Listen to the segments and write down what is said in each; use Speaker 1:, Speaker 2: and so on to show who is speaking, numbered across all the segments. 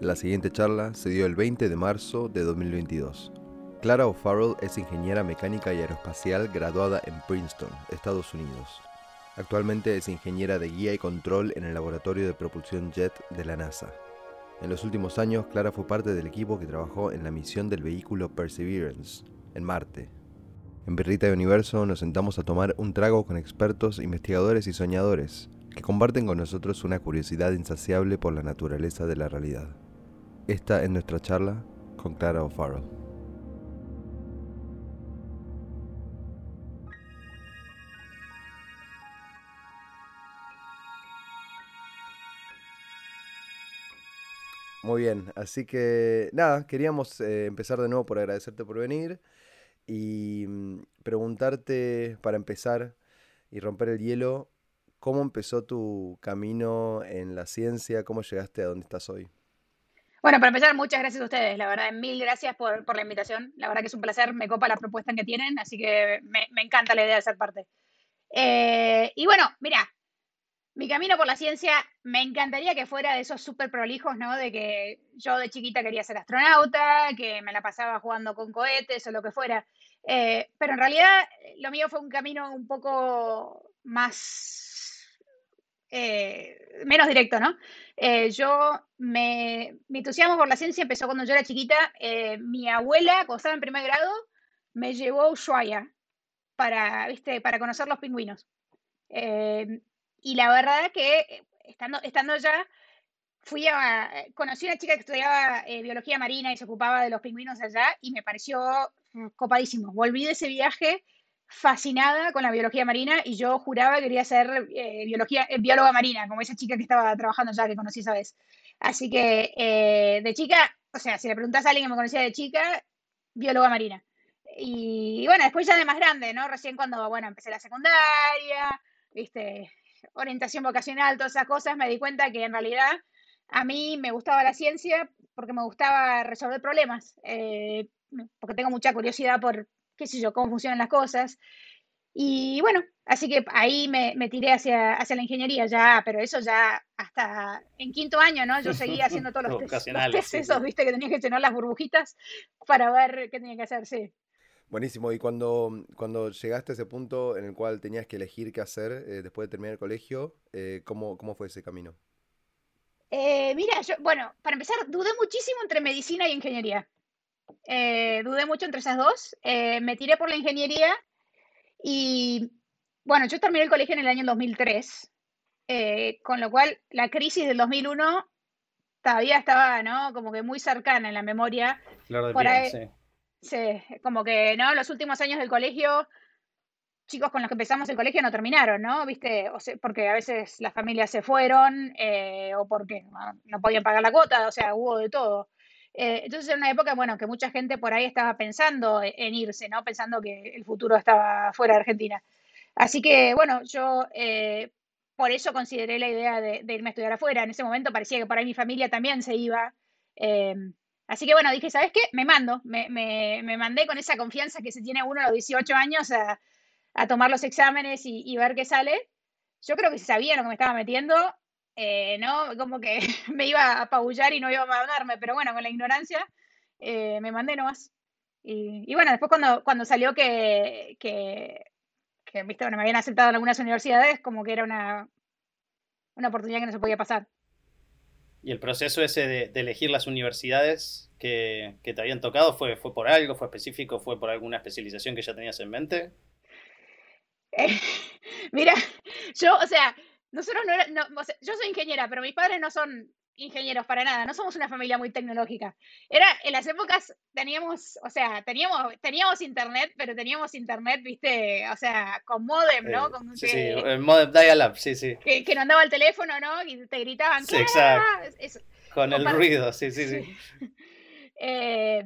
Speaker 1: La siguiente charla se dio el 20 de marzo de 2022. Clara O'Farrell es ingeniera mecánica y aeroespacial graduada en Princeton, Estados Unidos. Actualmente es ingeniera de guía y control en el Laboratorio de Propulsión Jet de la NASA. En los últimos años, Clara fue parte del equipo que trabajó en la misión del vehículo Perseverance, en Marte. En Birrita de Universo nos sentamos a tomar un trago con expertos, investigadores y soñadores, que comparten con nosotros una curiosidad insaciable por la naturaleza de la realidad. Esta es nuestra charla con Clara O'Farrell. Muy bien, así que nada, queríamos eh, empezar de nuevo por agradecerte por venir y mm, preguntarte para empezar y romper el hielo, ¿cómo empezó tu camino en la ciencia? ¿Cómo llegaste a donde estás hoy?
Speaker 2: Bueno, para empezar, muchas gracias a ustedes, la verdad, mil gracias por, por la invitación, la verdad que es un placer, me copa la propuesta que tienen, así que me, me encanta la idea de ser parte. Eh, y bueno, mira, mi camino por la ciencia me encantaría que fuera de esos súper prolijos, ¿no? De que yo de chiquita quería ser astronauta, que me la pasaba jugando con cohetes o lo que fuera. Eh, pero en realidad lo mío fue un camino un poco más, eh, menos directo, ¿no? Eh, yo, me, mi entusiasmo por la ciencia empezó cuando yo era chiquita. mi abuela, cuando estaba en primer grado, me llevó a Ushuaia para, ¿viste? para conocer los pingüinos. Y la verdad que eh, estando, estando allá, fui a, eh, conocí a una chica que estudiaba eh, biología marina y se ocupaba de los pingüinos allá y me pareció mm, copadísimo. Volví de ese viaje fascinada con la biología marina y yo juraba que quería ser biología, bióloga marina, como esa chica que estaba trabajando allá, que conocí esa vez. Así que de chica, o sea, si le preguntas a alguien que me conocía de chica, bióloga marina. Y, y bueno, después ya de más grande, ¿no? Recién cuando, bueno, empecé la secundaria, viste, orientación vocacional, todas esas cosas, me di cuenta que en realidad a mí me gustaba la ciencia porque me gustaba resolver problemas, eh, porque tengo mucha curiosidad por, qué sé yo, cómo funcionan las cosas. Y bueno, así que ahí me, tiré hacia, hacia la ingeniería ya, pero eso ya hasta en quinto año, ¿no? Yo seguía haciendo todos los, test, esos, viste, que tenía que llenar las burbujitas para ver qué tenía que hacer, sí.
Speaker 1: Buenísimo. Y cuando, cuando llegaste a ese punto en el cual tenías que elegir qué hacer eh, después de terminar el colegio, eh, ¿cómo, ¿cómo, fue ese camino?
Speaker 2: Eh, mira, yo, bueno, para empezar, dudé muchísimo entre medicina y ingeniería. Dudé mucho entre esas dos. me tiré por la ingeniería y, bueno, yo terminé el colegio en el año 2003, con lo cual la crisis del 2001 todavía estaba, ¿no? Como que muy cercana en la memoria.
Speaker 3: Claro, por ahí, sí
Speaker 2: Sí, como que, ¿no? Los últimos años del colegio, chicos con los que empezamos el colegio no terminaron, ¿no? ¿Viste? O sea, porque a veces las familias se fueron eh, o porque no, podían pagar la cuota, o sea, hubo de todo. Eh, entonces era una época, bueno, que mucha gente por ahí estaba pensando e, en irse, ¿no? Pensando que el futuro estaba fuera de Argentina. Así que, bueno, yo eh, por eso consideré la idea de, irme a estudiar afuera. En ese momento parecía que por ahí mi familia también se iba. Así que bueno, dije, ¿sabes qué? Me mando, me, mandé con esa confianza que se tiene uno a los 18 años a, tomar los exámenes y, ver qué sale. Yo creo que sabía lo que me estaba metiendo, eh, ¿no? Como que me iba a apabullar y no iba a mandarme, pero bueno, con la ignorancia eh, me mandé nomás. Y, y, bueno, después cuando, cuando salió que, que, ¿viste? Bueno, me habían aceptado en algunas universidades, como que era una, una oportunidad que no se podía pasar.
Speaker 3: ¿Y el proceso ese de, elegir las universidades que, te habían tocado fue, fue por algo, fue específico, fue por alguna especialización que ya tenías en mente?
Speaker 2: mira, yo, o sea, nosotros no, era, yo soy ingeniera, pero mis padres no son ingenieros para nada, no somos una familia muy tecnológica. Era, en las épocas teníamos, o sea, teníamos, teníamos internet, pero teníamos internet, viste, o sea, con modem, ¿no?
Speaker 3: Eh, sí, sí, el modem dial-up, sí, sí.
Speaker 2: Que, que no andaba el teléfono, ¿no? Y te gritaban,
Speaker 3: sí, exacto. con el ruido, sí, sí, sí.
Speaker 1: Eh,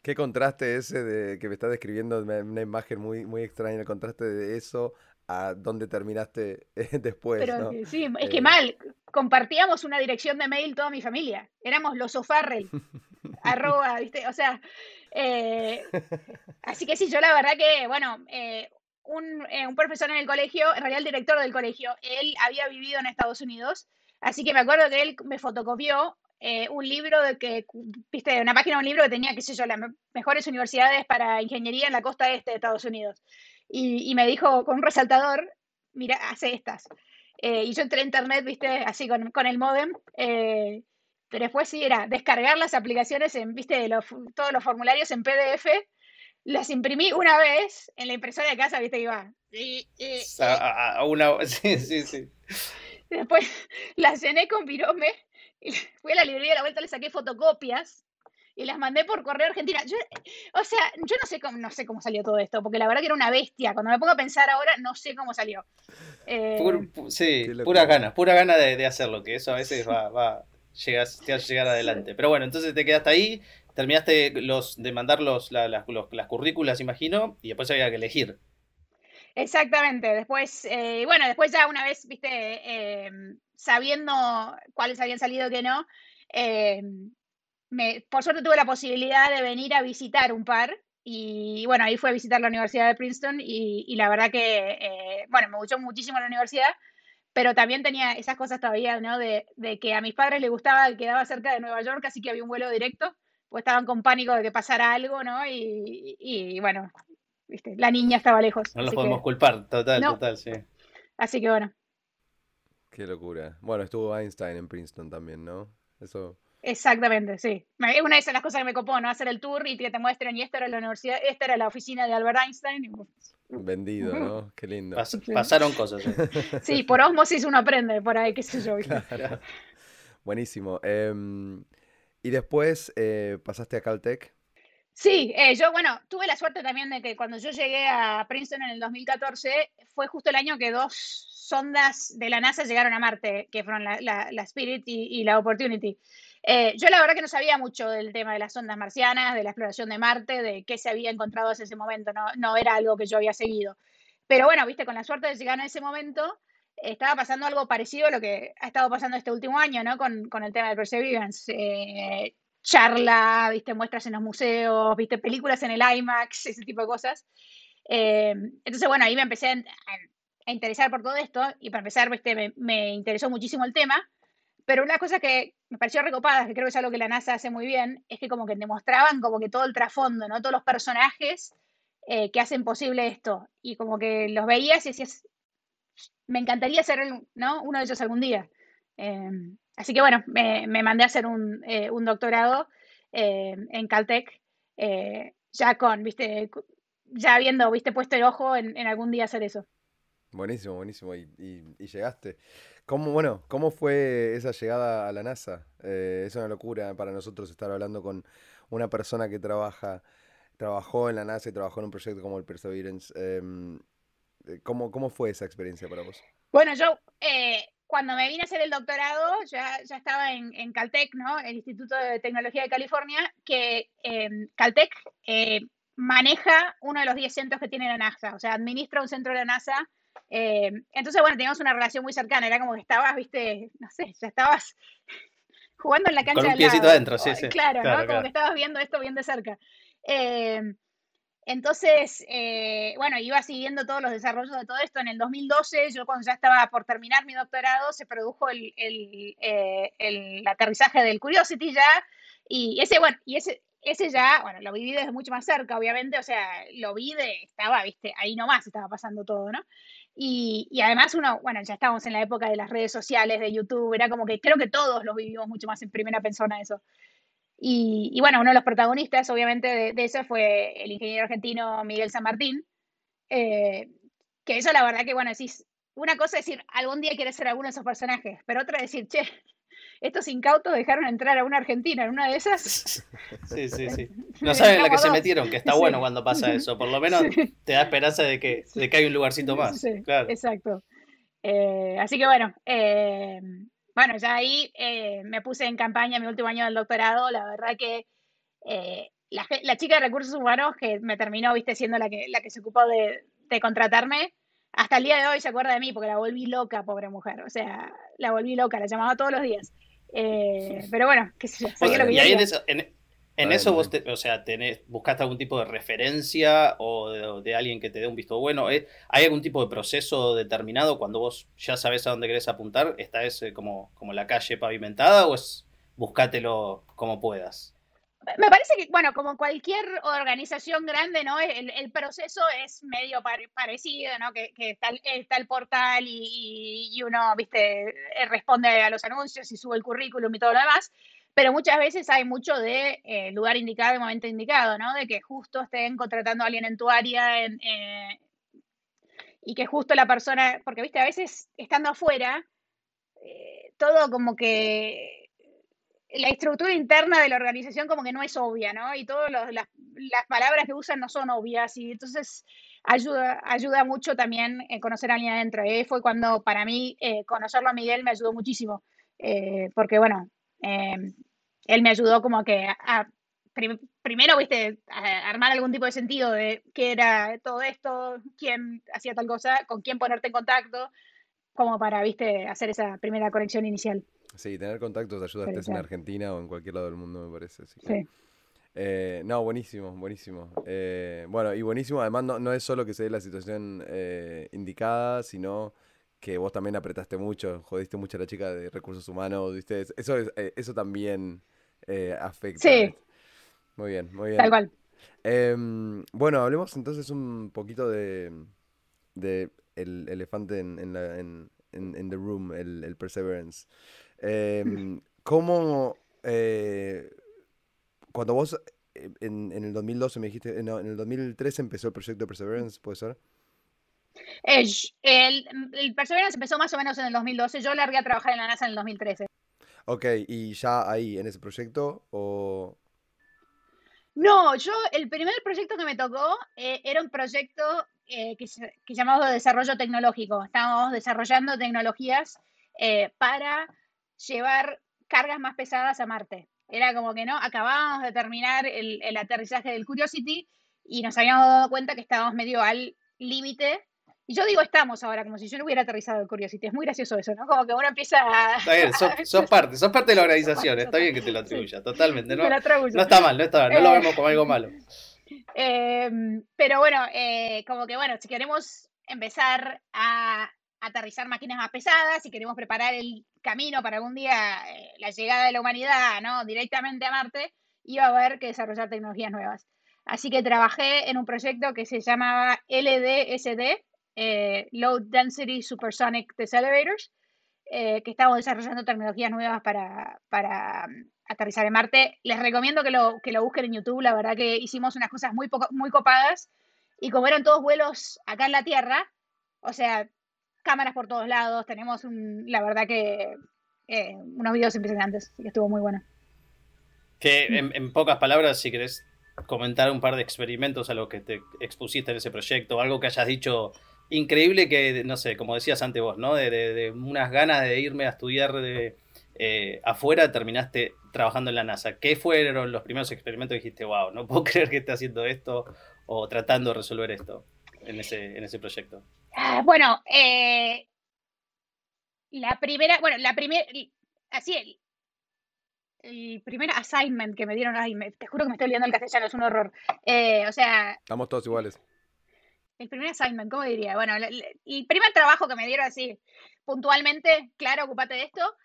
Speaker 1: Qué contraste ese de que me estás describiendo, una imagen muy, muy extraña, el contraste de eso a dónde terminaste después.
Speaker 2: Pero sí, es que eh, mal, compartíamos una dirección de mail toda mi familia. Éramos los O'Farrell, arroba, ¿viste? O sea, eh, así que sí, yo la verdad que, bueno, eh, un, un, profesor en el colegio, en realidad el director del colegio, él había vivido en Estados Unidos, así que me acuerdo que él me fotocopió eh, un libro de que, viste, una página de un libro que tenía, qué sé yo, las mejores universidades para ingeniería en la costa este de Estados Unidos. Y, me dijo con un resaltador, mira, hace estas. Eh, y yo entré a internet, viste, así con, con el modem. Eh, pero después sí era descargar las aplicaciones en, viste, los, todos los formularios en PDF. Las imprimí una vez en la impresora de casa, viste, iba.
Speaker 3: a, una, sí, sí, sí.
Speaker 2: Después las llené con pirome y fui a la librería de la vuelta, le saqué fotocopias y las mandé por correo argentina. Yo, o sea, yo no sé cómo, no sé cómo salió todo esto, porque la verdad que era una bestia. Cuando me pongo a pensar ahora, no sé cómo salió.
Speaker 3: Eh, sí, pura ganas, pura gana de, hacerlo, que eso a veces va, va llegas, te a llegar adelante. Pero bueno, entonces te quedaste ahí, terminaste los, de mandar los, las currículas, imagino, y después había que elegir.
Speaker 2: Exactamente, después, eh, bueno, después ya una vez, viste, eh, sabiendo cuáles habían salido y que no, eh, me, por suerte tuve la posibilidad de venir a visitar un par y bueno, ahí fue a visitar la Universidad de Princeton y, la verdad que, bueno, me gustó muchísimo la universidad, pero también tenía esas cosas todavía, ¿no? De, que a mis padres les gustaba, quedaba cerca de Nueva York, así que había un vuelo directo, pues estaban con pánico de que pasara algo, ¿no? Y, y bueno, la niña estaba lejos.
Speaker 3: No los podemos culpar, total, total, sí.
Speaker 2: Así que bueno.
Speaker 1: Qué locura. Bueno, estuvo Einstein en Princeton también, ¿no? Eso.
Speaker 2: Exactamente, sí. Es una de las cosas que me copó, ¿no? Hacer el tour y que te muestren, y esta era la universidad, esta era la oficina de Albert Einstein.
Speaker 1: Vendido, ¿no? Qué lindo.
Speaker 3: pasaron cosas.
Speaker 2: Sí. por osmosis uno aprende por ahí, qué sé yo.
Speaker 1: Buenísimo. Em, y después eh, pasaste a Caltech.
Speaker 2: Sí, eh, yo, bueno, tuve la suerte también de que cuando yo llegué a Princeton en el 2014, fue justo el año que dos sondas de la NASA llegaron a Marte, que fueron la, Spirit y, la Opportunity. Eh, yo la verdad que no sabía mucho del tema de las sondas marcianas, de la exploración de Marte, de qué se había encontrado en ese momento, no, no era algo que yo había seguido. Pero bueno, viste, con la suerte de llegar en ese momento, estaba pasando algo parecido a lo que ha estado pasando este último año, ¿no? Con, con el tema de Perseverance. Eh, charla, viste, muestras en los museos, viste, películas en el IMAX, ese tipo de cosas. Eh, entonces, bueno, ahí me empecé a, interesar por todo esto y para empezar, viste, me, interesó muchísimo el tema. Pero una cosa que me pareció recopada, que creo que es algo que la NASA hace muy bien, es que como que demostraban como que todo el trasfondo, ¿no? Todos los personajes eh, que hacen posible esto. Y como que los veías y decías, me encantaría ser ¿no? uno de ellos algún día. Eh, Así que bueno, me, mandé a hacer un, eh, doctorado eh, en Caltech, eh, ya con, viste, ya habiendo, viste, puesto el ojo en, algún día hacer eso.
Speaker 1: Buenísimo, buenísimo. Y, llegaste. ¿Cómo, bueno, ¿Cómo fue esa llegada a la NASA? es una locura para nosotros estar hablando con una persona que trabaja, trabajó en la NASA y trabajó en un proyecto como el Perseverance. Em, ¿cómo, ¿Cómo fue esa experiencia para vos?
Speaker 2: Bueno, yo cuando me vine a hacer el doctorado, ya, ya estaba en, en, Caltech, ¿no? El Instituto de Tecnología de California, que em, Caltech eh, maneja uno de los 10 centros que tiene la NASA, o sea, administra un centro de la NASA. Em, entonces, bueno, teníamos una relación muy cercana, era como que estabas, viste, no sé, ya estabas jugando en la cancha
Speaker 3: Con un piecito adentro, sí,
Speaker 2: sí. Claro, ¿no? Como que estabas viendo esto bien de cerca. Eh, entonces, eh, bueno, iba siguiendo todos los desarrollos de todo esto. En el 2012, yo cuando ya estaba por terminar mi doctorado, se produjo el, eh, el, aterrizaje del Curiosity ya. Y ese, bueno, y ese, ese ya, bueno, lo viví desde mucho más cerca, obviamente, o sea, lo vi de, estaba, viste, ahí nomás estaba pasando todo, ¿no? Y, y, además uno, bueno, ya estábamos en la época de las redes sociales, de YouTube, era como que creo que todos lo vivimos mucho más en primera persona eso. Y, bueno, uno de los protagonistas, obviamente, de, eso fue el ingeniero argentino Miguel San Martín, eh, que eso la verdad que, bueno, decís, una cosa es decir, algún día quieres ser alguno de esos personajes, pero otra es decir, che, estos incautos dejaron entrar a una argentina en una de esas.
Speaker 3: Sí, sí, sí. No saben la que se metieron, que está bueno cuando pasa eso. Por lo menos te da esperanza de que, de que hay un lugarcito más. Claro.
Speaker 2: Exacto. Eh, así que bueno, eh, bueno, ya ahí eh, me puse en campaña mi último año del doctorado. La verdad que eh, la, chica de recursos humanos que me terminó, viste, siendo la que, la que se ocupó de, contratarme, hasta el día de hoy se acuerda de mí porque la volví loca, pobre mujer. O sea, la volví loca, la llamaba todos los días. Eh, pero bueno, qué sé yo. lo que
Speaker 3: y ahí en, en eso vos, o sea, tenés, buscaste algún tipo de referencia o de, alguien que te dé un visto bueno. ¿eh? ¿Hay algún tipo de proceso determinado cuando vos ya sabes a dónde querés apuntar? ¿Está ese como, como la calle pavimentada o es buscátelo como puedas.
Speaker 2: Me parece que, bueno, como cualquier organización grande, ¿no? El, proceso es medio parecido, ¿no? Que, está, el portal y, uno, viste, responde a los anuncios y sube el currículum y todo lo demás, pero muchas veces hay mucho de eh, lugar indicado y momento indicado, ¿no? De que justo estén contratando a alguien en tu área eh, y que justo la persona, porque, viste, a veces estando afuera, eh, todo como que la estructura interna de la organización como que no es obvia, ¿no? Y todas las, palabras que usan no son obvias y entonces ayuda, ayuda mucho también eh, conocer a alguien adentro. ¿eh? Fue cuando para mí eh, conocerlo a Miguel me ayudó muchísimo, porque bueno, él me ayudó como que a, primero, viste, a armar algún tipo de sentido de qué era todo esto, quién hacía tal cosa, con quién ponerte en contacto, como para, viste, hacer esa primera conexión inicial.
Speaker 1: Sí, tener contactos ayuda a estés en Argentina o en cualquier lado del mundo, me parece. sí. Eh, no, buenísimo, buenísimo. Eh, bueno, y buenísimo, además no, es solo que se dé la situación eh, indicada, sino que vos también apretaste mucho, jodiste mucho a la chica de recursos humanos, ¿viste? Eso, eso también afecta. Sí. Muy bien, muy bien.
Speaker 2: Tal cual.
Speaker 1: Em, bueno, hablemos entonces un poquito de, de el elefante en, la, en, the room, el, el Perseverance. Eh, ¿Cómo, eh, cuando vos eh, en, en, el 2012 me dijiste, no, en el 2013 empezó el proyecto Perseverance, ¿puede ser?
Speaker 2: El, el, Perseverance empezó más o menos en el 2012, yo largué a trabajar en la NASA en el 2013. Ok,
Speaker 1: ¿y ya ahí en ese proyecto o...?
Speaker 2: No, yo el primer proyecto que me tocó eh, era un proyecto que, que llamamos desarrollo tecnológico. Estábamos desarrollando tecnologías para llevar cargas más pesadas a Marte. Era como que no, acabábamos de terminar el, aterrizaje del Curiosity y nos habíamos dado cuenta que estábamos medio al límite. Y yo digo estamos ahora, como si yo no hubiera aterrizado el Curiosity. Es muy gracioso eso, ¿no? Como que uno empieza a...
Speaker 3: Está bien, sos, parte, sos parte de la organización, está bien que te lo atribuyas, totalmente. No, no está mal, no está mal, no lo vemos como algo malo.
Speaker 2: Em, pero bueno, eh, como que bueno, si queremos empezar a aterrizar máquinas más pesadas, si queremos preparar el camino para algún día eh, la llegada de la humanidad ¿no? directamente a Marte, iba a haber que desarrollar tecnologías nuevas. Así que trabajé en un proyecto que se llamaba LDSD, eh, Low Density Supersonic Decelerators, eh, que estamos desarrollando tecnologías nuevas para, para mm, aterrizar en Marte. Les recomiendo que lo, que lo busquen en YouTube, la verdad que hicimos unas cosas muy, muy copadas y como eran todos vuelos acá en la Tierra, o sea, cámaras por todos lados, tenemos un, la verdad que eh, unos videos impresionantes, que estuvo muy bueno.
Speaker 3: Que en, pocas palabras, si querés comentar un par de experimentos a lo que te expusiste en ese proyecto, algo que hayas dicho increíble que, no sé, como decías antes vos, ¿no? De, unas ganas de irme a estudiar de, eh, afuera, terminaste trabajando en la NASA. ¿Qué fueron los primeros experimentos que dijiste, wow, no puedo creer que esté haciendo esto o tratando de resolver esto en ese, en ese proyecto?
Speaker 2: Ah, bueno, eh, la primera, bueno, la primera, así, el, el, primer assignment que me dieron, ay, te juro que me estoy olvidando el castellano, es un horror. Eh, o sea...
Speaker 1: Estamos todos iguales.
Speaker 2: El primer assignment, ¿cómo diría? Bueno, el, primer trabajo que me dieron así, puntualmente, claro, ocupate de esto,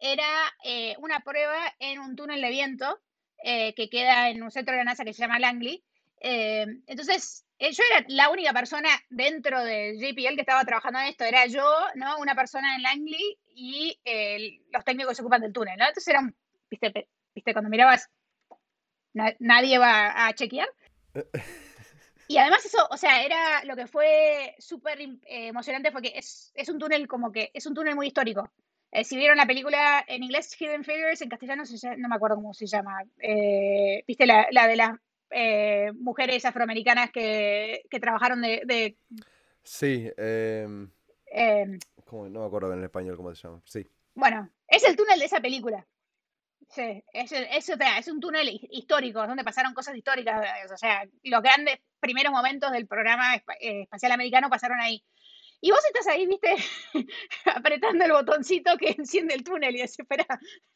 Speaker 2: era eh, una prueba en un túnel de viento que queda en un centro de la NASA que se llama Langley. entonces, eh, yo era la única persona dentro de JPL que estaba trabajando en esto, era yo, ¿no? Una persona en Langley y los técnicos se ocupan del túnel. Entonces era viste, cuando mirabas, nadie va a chequear. Y además eso, o sea, era lo que fue súper eh, emocionante fue que es, es, un túnel como que, es un túnel muy histórico. Eh, si vieron la película en inglés Hidden Figures, en castellano no me acuerdo cómo se llama. viste la, la de las eh, mujeres afroamericanas que, trabajaron de...
Speaker 1: Sí, em, em, no me acuerdo en español cómo se llama. Sí.
Speaker 2: Bueno, es el túnel de esa película. Sí, es, es, es un túnel histórico, donde pasaron cosas históricas. O sea, los grandes primeros momentos del programa eh, espacial americano pasaron ahí. Y vos estás ahí, viste, apretando el botoncito que enciende el túnel y desespera.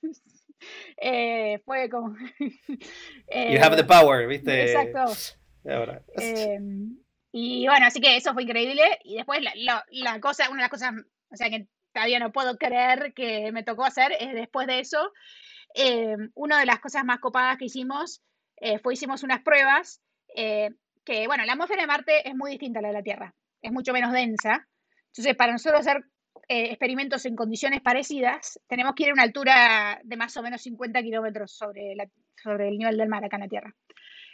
Speaker 2: Eh, fue como.
Speaker 3: you have the power, ¿viste?
Speaker 2: Exacto. Eh, y bueno, así que eso fue increíble. Y después la, la, cosa, una de las cosas, o sea, que todavía no puedo creer que me tocó hacer es después de eso. Eh, una de las cosas más copadas que hicimos eh, fue hicimos unas pruebas que, bueno, la atmósfera de Marte es muy distinta a la de la Tierra, es mucho menos densa. Entonces, para nosotros hacer experimentos en condiciones parecidas, tenemos que ir a una altura de más o menos 50 kilómetros sobre, sobre el nivel del mar acá en la Tierra.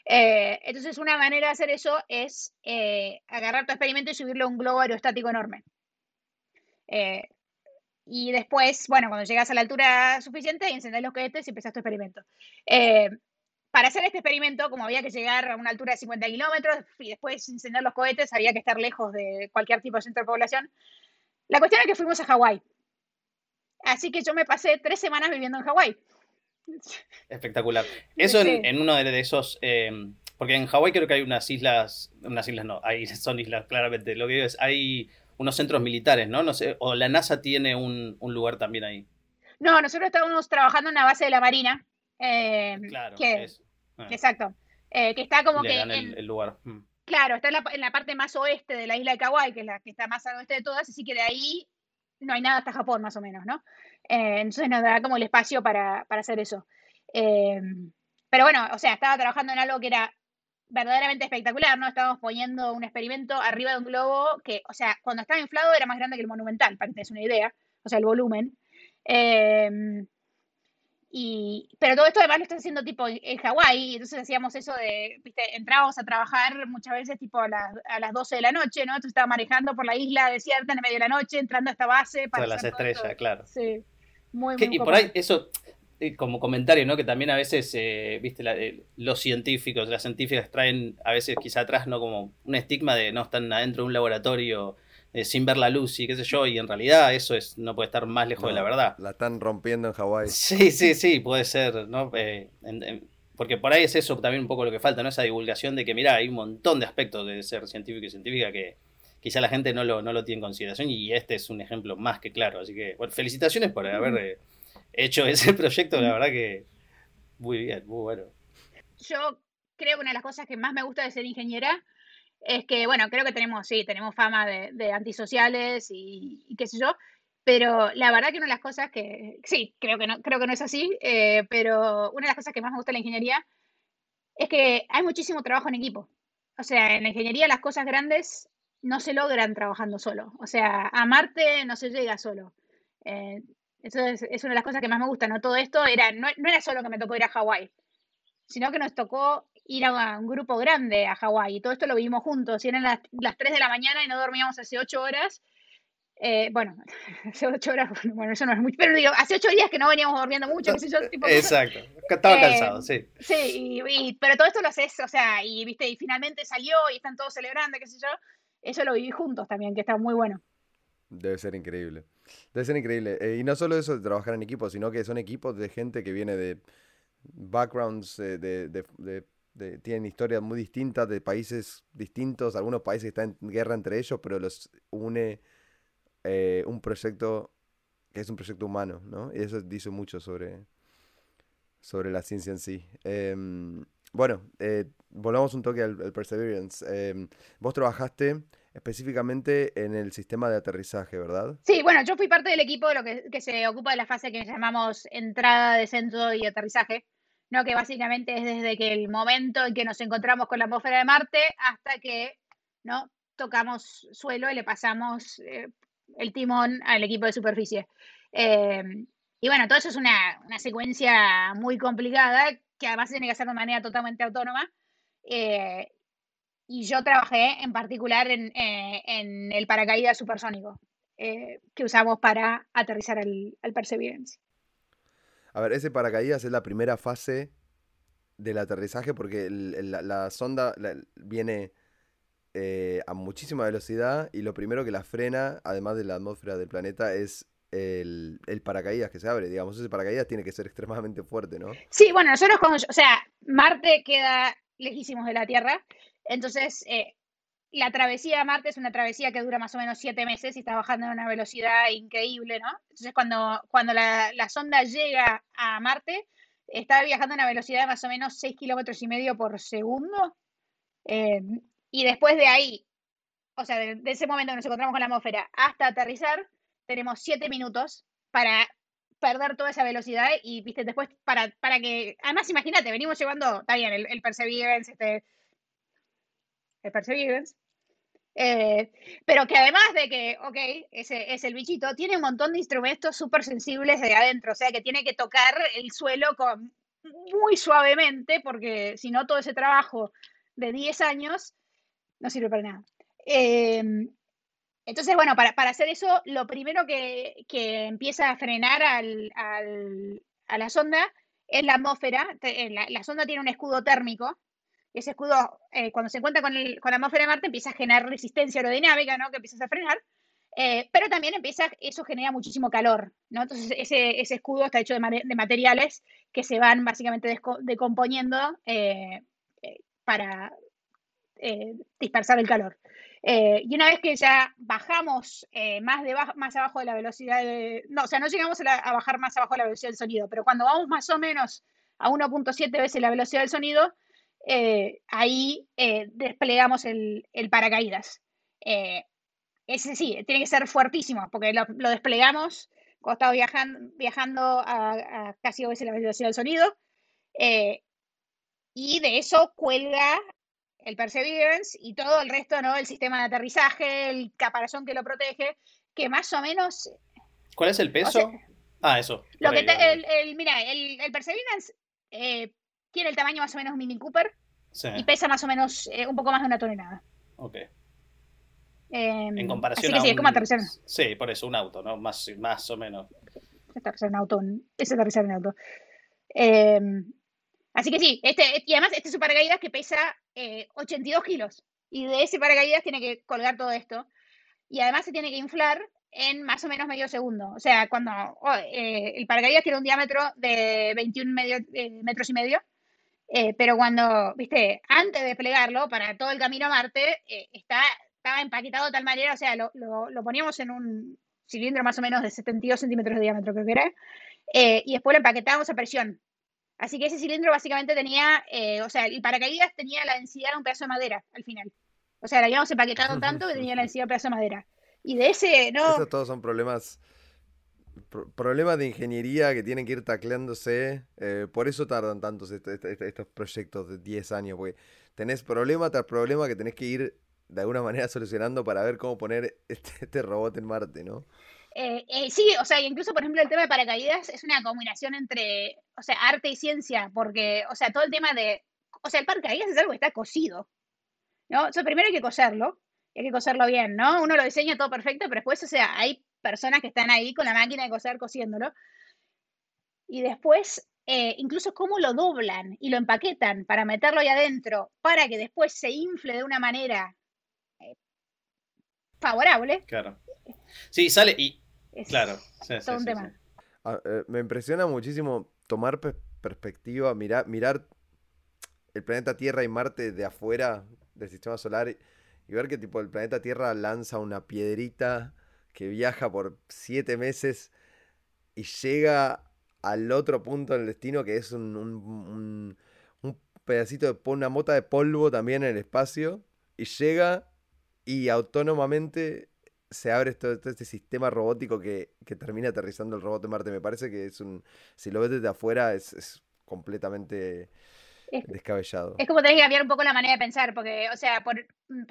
Speaker 2: entonces, una manera de hacer eso es agarrar tu experimento y subirlo a un globo aerostático enorme. Eh, y después, bueno, cuando llegas a la altura suficiente, encendés los cohetes y empezás tu experimento. Eh, para hacer este experimento, como había que llegar a una altura de 50 kilómetros y después encender los cohetes, había que estar lejos de cualquier tipo de centro de población. La cuestión es que fuimos a Hawái. Así que yo me pasé tres semanas viviendo en Hawái.
Speaker 3: Espectacular. Eso en, uno de esos, eh, porque en Hawái creo que hay unas islas, unas islas no, hay, son islas claramente. Lo que digo es, hay unos centros militares, ¿no? No sé, o la NASA tiene un, lugar también ahí.
Speaker 2: No, nosotros estábamos trabajando en una base de la Marina. Eh, claro, ah. Exacto. Eh, que está como que. En,
Speaker 3: el, lugar. Mm.
Speaker 2: Claro, está en la, parte más oeste de la isla de Kauai, que es la que está más al oeste de todas, así que de ahí no hay nada hasta Japón, más o menos, ¿no? Eh, entonces nos da como el espacio para, para hacer eso. pero bueno, o sea, estaba trabajando en algo que era verdaderamente espectacular, ¿no? Estábamos poniendo un experimento arriba de un globo que, o sea, cuando estaba inflado era más grande que el monumental, para que te des una idea, o sea, el volumen. Em, y, pero todo esto además lo está haciendo tipo en Hawái, entonces hacíamos eso de, viste, entrábamos a trabajar muchas veces tipo a las, a las 12 de la noche, ¿no? Entonces estaba manejando por la isla desierta en medio de la noche, entrando a esta base.
Speaker 3: Para las estrellas, claro.
Speaker 2: Sí, muy, muy
Speaker 3: Y por ahí, eso, como comentario, ¿no? Que también a veces, eh, viste, eh, los científicos, las científicas traen a veces quizá atrás, ¿no? Como un estigma de no están adentro de un laboratorio sin ver la luz y qué sé yo, y en realidad eso es no puede estar más lejos de la verdad.
Speaker 1: La están rompiendo en Hawái.
Speaker 3: Sí, sí, sí, puede ser, ¿no? porque por ahí es eso también un poco lo que falta, ¿no? Esa divulgación de que, mira, hay un montón de aspectos de ser científico y científica que quizá la gente no lo, no lo tiene en consideración y este es un ejemplo más que claro. Así que, bueno, felicitaciones por haber hecho ese proyecto, la verdad que muy bien, muy bueno.
Speaker 2: Yo creo que una de las cosas que más me gusta de ser ingeniera es que, bueno, creo que tenemos, sí, tenemos fama de, antisociales y, qué sé yo, pero la verdad que una de las cosas que, sí, creo que no, creo que no es así, eh, pero una de las cosas que más me gusta de la ingeniería es que hay muchísimo trabajo en equipo. O sea, en la ingeniería las cosas grandes no se logran trabajando solo. O sea, a Marte no se llega solo. Eh, eso es, una de las cosas que más me gusta, ¿no? Todo esto era, no, era solo que me tocó ir a Hawái, sino que nos tocó ir a un grupo grande a Hawái y todo esto lo vivimos juntos. Y eran las, las 3 de la mañana y no dormíamos hace 8 horas. Eh, bueno, hace 8 horas, bueno, eso no es mucho, pero digo, hace 8 días que no veníamos durmiendo mucho, qué sé yo.
Speaker 3: Exacto, estaba eh, cansado, sí.
Speaker 2: Sí, y, pero todo esto lo haces, o sea, y viste, y finalmente salió y están todos celebrando, qué sé yo. Eso lo viví juntos también, que está muy bueno.
Speaker 1: Debe ser increíble. Debe ser increíble. Eh, y no solo eso de trabajar en equipo, sino que son equipos de gente que viene de backgrounds, eh, de, de, tienen historias muy distintas, de países distintos, algunos países están en guerra entre ellos, pero los une eh, un proyecto que es un proyecto humano, ¿no? Y eso dice mucho sobre, sobre la ciencia en sí. Em, bueno, volvamos un toque al, Perseverance. Em, vos trabajaste específicamente en el sistema de aterrizaje, ¿verdad?
Speaker 2: Sí, bueno, yo fui parte del equipo de lo que, se ocupa de la fase que llamamos entrada, descenso y aterrizaje, ¿no? que básicamente es desde que el momento en que nos encontramos con la atmósfera de Marte hasta que ¿no? tocamos suelo y le pasamos eh, el timón al equipo de superficie. Eh, y bueno, todo eso es una, secuencia muy complicada que además tiene que hacer de manera totalmente autónoma. Eh, y yo trabajé en particular en, eh, el paracaídas supersónico eh, que usamos para aterrizar el, Perseverance.
Speaker 1: A ver, ese paracaídas es la primera fase del aterrizaje porque la, sonda viene eh, a muchísima velocidad y lo primero que la frena, además de la atmósfera del planeta, es el, paracaídas que se abre. Digamos, ese paracaídas tiene que ser extremadamente fuerte, ¿no?
Speaker 2: Sí, bueno, nosotros como, o sea, Marte queda lejísimos de la Tierra entonces, eh, la travesía a Marte es una travesía que dura más o menos siete meses y está bajando a una velocidad increíble, ¿no? Entonces, cuando, cuando la, sonda llega a Marte, está viajando a una velocidad de más o menos 6 kilómetros y medio por segundo. Eh, y después de ahí, o sea, de, ese momento que nos encontramos con la atmósfera hasta aterrizar, tenemos siete minutos para perder toda esa velocidad y, viste, después para, para que, además imagínate, venimos llevando, está bien, el, Perseverance, este, el eh, pero que además de que, ok, ese es el bichito, tiene un montón de instrumentos súper sensibles de adentro, o sea que tiene que tocar el suelo con, muy suavemente, porque si no todo ese trabajo de 10 años no sirve para nada. Em, entonces, bueno, para, hacer eso, lo primero que, empieza a frenar a la sonda es la atmósfera. Eh, la, sonda tiene un escudo térmico. Ese escudo, eh, cuando se encuentra con, la atmósfera de Marte, empieza a generar resistencia aerodinámica, ¿no? Que empieza a frenar. Eh, pero también empieza, eso genera muchísimo calor, ¿no? Entonces ese, escudo está hecho de, materiales que se van básicamente decomponiendo para dispersar el calor. Eh, y una vez que ya bajamos eh, más, de más abajo de la velocidad de... No, o sea, no llegamos a, bajar más abajo de la velocidad del sonido, pero cuando vamos más o menos a 1.7 veces la velocidad del sonido, eh, ahí desplegamos el, paracaídas. ese sí, tiene que ser fuertísimo, porque lo, desplegamos cuando estaba viajando, viajando a, a, casi a veces la velocidad del sonido. y de eso cuelga el Perseverance y todo el resto, ¿no? El sistema de aterrizaje, el caparazón que lo protege, que más o menos...
Speaker 3: ¿Cuál es el peso? ah, eso.
Speaker 2: Lo que el, mira, el, Perseverance eh, tiene el tamaño más o menos Mini Cooper y pesa más o menos eh, un poco más de una tonelada.
Speaker 3: Ok.
Speaker 2: Em,
Speaker 3: en comparación
Speaker 2: así que sí, es como aterrizar.
Speaker 3: Sí, por eso, un auto, ¿no? Más, más o menos.
Speaker 2: Es aterrizar en auto. Es aterrizar en auto. Eh, Así que sí, este, y además este es un paracaídas que pesa 82 eh, kilos. Y de ese paracaídas tiene que colgar todo esto. Y además se tiene que inflar en más o menos medio segundo. O sea, cuando oh, eh, el paracaídas tiene un diámetro de 21 medio, eh, metros y medio, pero cuando, viste, antes de plegarlo para todo el camino a Marte, está, estaba empaquetado de tal manera, o sea, lo, lo, poníamos en un cilindro más o menos de 72 centímetros de diámetro, creo que era, y después lo empaquetábamos a presión. Así que ese cilindro básicamente tenía, eh, o sea, el paracaídas tenía la densidad de un pedazo de madera al final. O sea, lo habíamos empaquetado tanto que tenía la densidad de un pedazo de madera. Y de ese, ¿no?
Speaker 1: Esos todos son problemas problemas de ingeniería que tienen que ir tacleándose. Eh, por eso tardan tantos estos proyectos de 10 años, porque tenés problema tras problema que tenés que ir de alguna manera solucionando para ver cómo poner este, este robot en Marte, ¿no?
Speaker 2: Eh, eh, sí, o sea, incluso por ejemplo el tema de paracaídas es una combinación entre, o sea, arte y ciencia, porque, o sea, todo el tema de, o sea, el paracaídas es algo que está cosido, ¿no? O sea, primero hay que coserlo, hay que coserlo bien, ¿no? Uno lo diseña todo perfecto, pero después, o sea, hay personas que están ahí con la máquina de coser cosiéndolo. Y después, eh, incluso cómo lo doblan y lo empaquetan para meterlo ahí adentro, para que después se infle de una manera favorable.
Speaker 3: Claro. Sí, sale y, claro,
Speaker 1: ah, eh, me impresiona muchísimo tomar perspectiva, mirar, mirar el planeta Tierra y Marte de afuera del sistema solar y, ver que tipo el planeta Tierra lanza una piedrita que viaja por siete meses y llega al otro punto del destino que es un, un, un pedacito de una mota de polvo también en el espacio y llega y autónomamente se abre todo, este sistema robótico que, termina aterrizando el robot de Marte. Me parece que es un. Si lo ves desde afuera, es, completamente descabellado.
Speaker 2: Es como tenés que cambiar un poco la manera de pensar, porque, o sea, por, mm,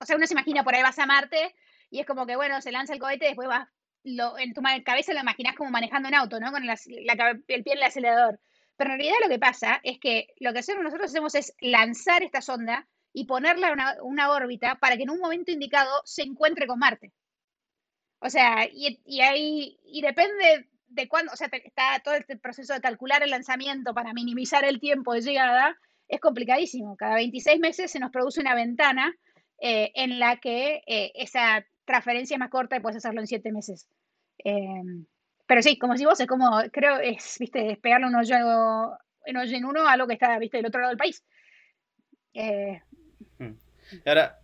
Speaker 2: o sea, uno se imagina por ahí vas a Marte y es como que, bueno, se lanza el cohete y después vas. En tu cabeza lo imaginas como manejando un auto, ¿no? Con el pie en el acelerador. Pero en realidad lo que pasa es que lo que nosotros hacemos es lanzar esta sonda y ponerla en una, órbita para que en un momento indicado se encuentre con Marte. O sea, y, y ahí, y depende de cuándo, o sea, está todo este proceso de calcular el lanzamiento para minimizar el tiempo de llegada, es complicadísimo. Cada 26 meses se nos produce una ventana eh, en la que eh, esa transferencia más corta y puedes hacerlo en 7 meses. Em, pero sí, como si vos, es como, creo, es, viste, pegarle un hoyo en, hoyo en uno a algo que está, viste, del otro lado del país. Eh,
Speaker 3: Mm. ahora,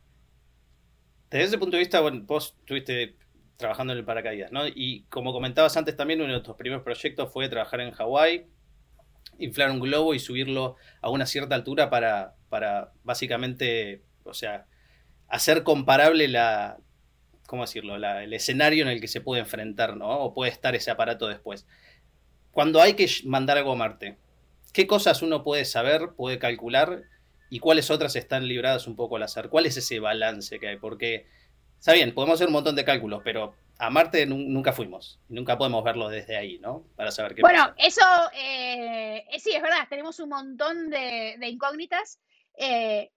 Speaker 3: desde ese punto de vista, bueno, vos estuviste trabajando en el paracaídas, ¿no? Y como comentabas antes también, uno de tus primeros proyectos fue trabajar en Hawái, inflar un globo y subirlo a una cierta altura para, para básicamente, o sea, hacer comparable la, ¿cómo decirlo? el escenario en el que se puede enfrentar, ¿no? O puede estar ese aparato después. cuando hay que mandar algo a Marte, ¿qué cosas uno puede saber, puede calcular y cuáles otras están libradas un poco al azar? ¿Cuál es ese balance que hay? Porque, está bien, podemos hacer un montón de cálculos, pero a Marte nunca fuimos. Nunca podemos verlo desde ahí, ¿no? Para saber qué
Speaker 2: Bueno, eso eh, eh, sí, es verdad. Tenemos un montón de, incógnitas. Eh,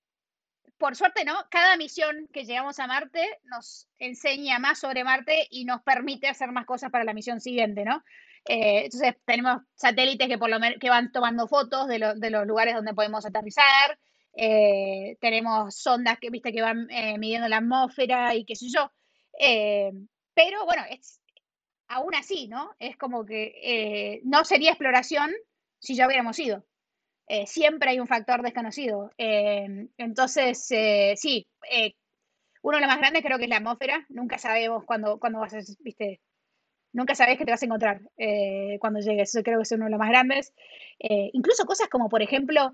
Speaker 2: por suerte, ¿no? Cada misión que llegamos a Marte nos enseña más sobre Marte y nos permite hacer más cosas para la misión siguiente, ¿no? entonces, tenemos satélites que, por lo que van tomando fotos de, los lugares donde podemos aterrizar. tenemos sondas que, viste, que van midiendo la atmósfera y qué sé yo. Pero bueno, es, aún así, ¿no? Es como que eh, no sería exploración si ya hubiéramos ido. Eh, siempre hay un factor desconocido. Eh, entonces, sí, uno de los más grandes creo que es la atmósfera. Nunca sabemos cuándo, cuándo vas a, viste, nunca sabes qué te vas a encontrar cuando llegues. Eso creo que es uno de los más grandes. incluso cosas como, por ejemplo,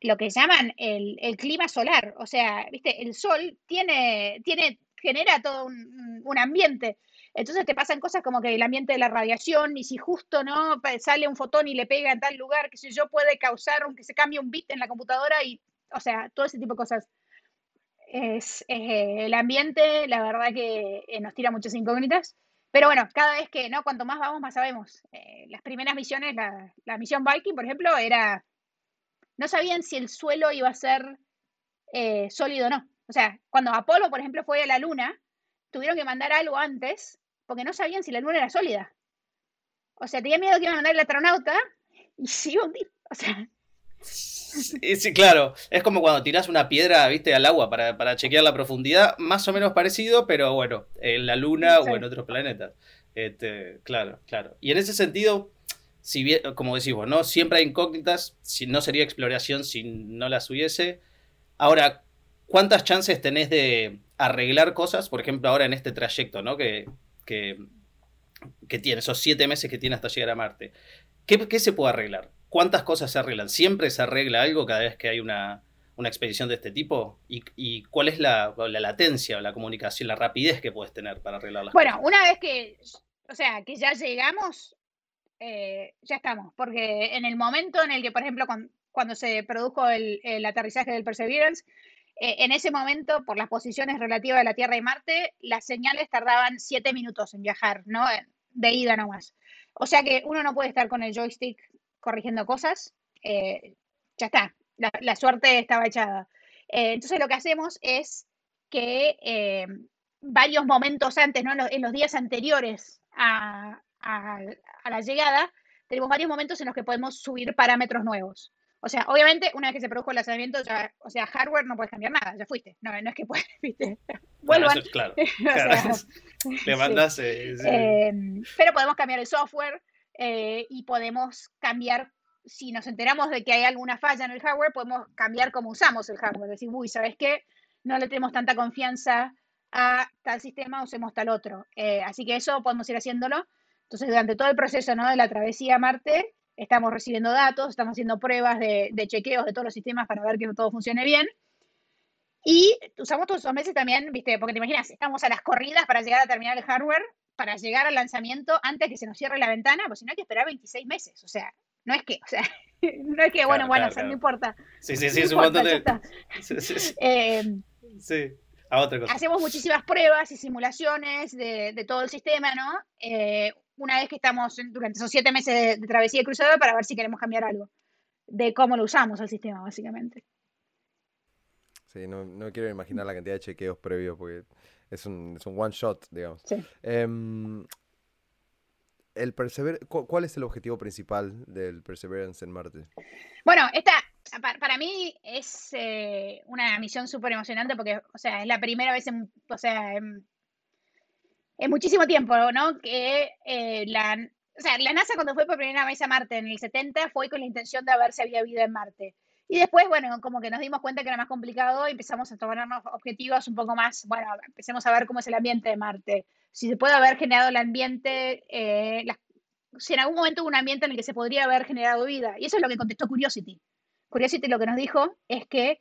Speaker 2: lo que llaman el, el, clima solar. O sea, viste, el sol tiene, tiene genera todo un, ambiente. Entonces te pasan cosas como que el ambiente de la radiación, y si justo no sale un fotón y le pega en tal lugar, que si yo puede causar que se cambie un bit en la computadora y, o sea, todo ese tipo de cosas. Es, eh, el ambiente, la verdad que eh, nos tira muchas incógnitas. Pero bueno, cada vez que, ¿no? Cuanto más vamos, más sabemos. Eh, las primeras misiones, la, la, misión Viking, por ejemplo, era. No sabían si el suelo iba a ser sólido o no. O sea, cuando Apolo, por ejemplo, fue a la Luna, tuvieron que mandar algo antes porque no sabían si la Luna era sólida. O sea, tenían miedo que iban a mandar el astronauta y se iba a hundir. O sea.
Speaker 3: Sí, claro. Es como cuando tiras una piedra, viste, al agua para, chequear la profundidad. Más o menos parecido, pero bueno, en la Luna o en otros planetas. Este, claro, claro. Y en ese sentido, si bien, como decimos, ¿no? Siempre hay incógnitas. Si no sería exploración si no las hubiese. Ahora, ¿cuántas chances tenés de arreglar cosas? Por ejemplo, ahora en este trayecto, ¿no? Que, que, tiene, esos siete meses que tiene hasta llegar a Marte. ¿Qué, se puede arreglar? ¿Cuántas cosas se arreglan? ¿Siempre se arregla algo cada vez que hay una, expedición de este tipo? ¿Y, cuál es la, latencia o la comunicación, la rapidez que puedes tener para arreglar las
Speaker 2: bueno, una vez que, o sea, que ya llegamos, eh, ya estamos. Porque en el momento en el que, por ejemplo, cuando, se produjo el, el aterrizaje del Perseverance, eh, en ese momento, por las posiciones relativas de la Tierra y Marte, las señales tardaban siete minutos en viajar, ¿no? De ida nomás. O sea que uno no puede estar con el joystick corrigiendo cosas. Eh, ya está, la, suerte estaba echada. Eh, entonces lo que hacemos es que varios momentos antes, ¿no? en, los, días anteriores a, a la llegada, tenemos varios momentos en los que podemos subir parámetros nuevos. O sea, obviamente, una vez que se produjo el lanzamiento, ya, o sea, hardware no puedes cambiar nada, ya fuiste. No, no es que puedes, viste. Vuelvan.
Speaker 3: claro, claro. Le mandas.
Speaker 2: Em, pero podemos cambiar el software eh, y podemos cambiar. Si nos enteramos de que hay alguna falla en el hardware, podemos cambiar cómo usamos el hardware. Decir, uy, ¿sabes qué? No le tenemos tanta confianza a tal sistema, usemos tal otro. Eh, así que eso podemos ir haciéndolo. Entonces, durante todo el proceso ¿no? de la travesía a Marte, estamos recibiendo datos, estamos haciendo pruebas de, chequeos de todos los sistemas para ver que todo funcione bien. Y usamos todos esos meses también, ¿viste? Porque te imaginas, estamos a las corridas para llegar a terminar el hardware, para llegar al lanzamiento antes que se nos cierre la ventana, pues si no hay que esperar 26 meses. O sea, no es que, o sea, no es que, bueno, bueno, no importa.
Speaker 3: Sí, sí, sí, es un montón de. Sí, a otra cosa.
Speaker 2: Hacemos muchísimas pruebas y simulaciones de, todo el sistema, ¿no? Eh, una vez que estamos durante esos siete meses de, travesía cruzada para ver si queremos cambiar algo de cómo lo usamos el sistema, básicamente.
Speaker 1: Sí, no, no quiero imaginar la cantidad de chequeos previos porque es un, es un one shot, digamos. Sí. Em, el Persever ¿Cuál es el objetivo principal del Perseverance en Marte?
Speaker 2: Bueno, esta para, mí es eh, una misión súper emocionante porque, o sea, es la primera vez en, o sea, en, es muchísimo tiempo, ¿no? Que eh, la, o sea, la NASA cuando fue por primera vez a Marte en el 70 fue con la intención de ver si había vida en Marte. Y después, bueno, como que nos dimos cuenta que era más complicado y empezamos a tomarnos objetivos un poco más, bueno, empecemos a ver cómo es el ambiente de Marte. Si se puede haber generado el ambiente, eh, si en algún momento hubo un ambiente en el que se podría haber generado vida. Y eso es lo que contestó Curiosity. Curiosity lo que nos dijo es que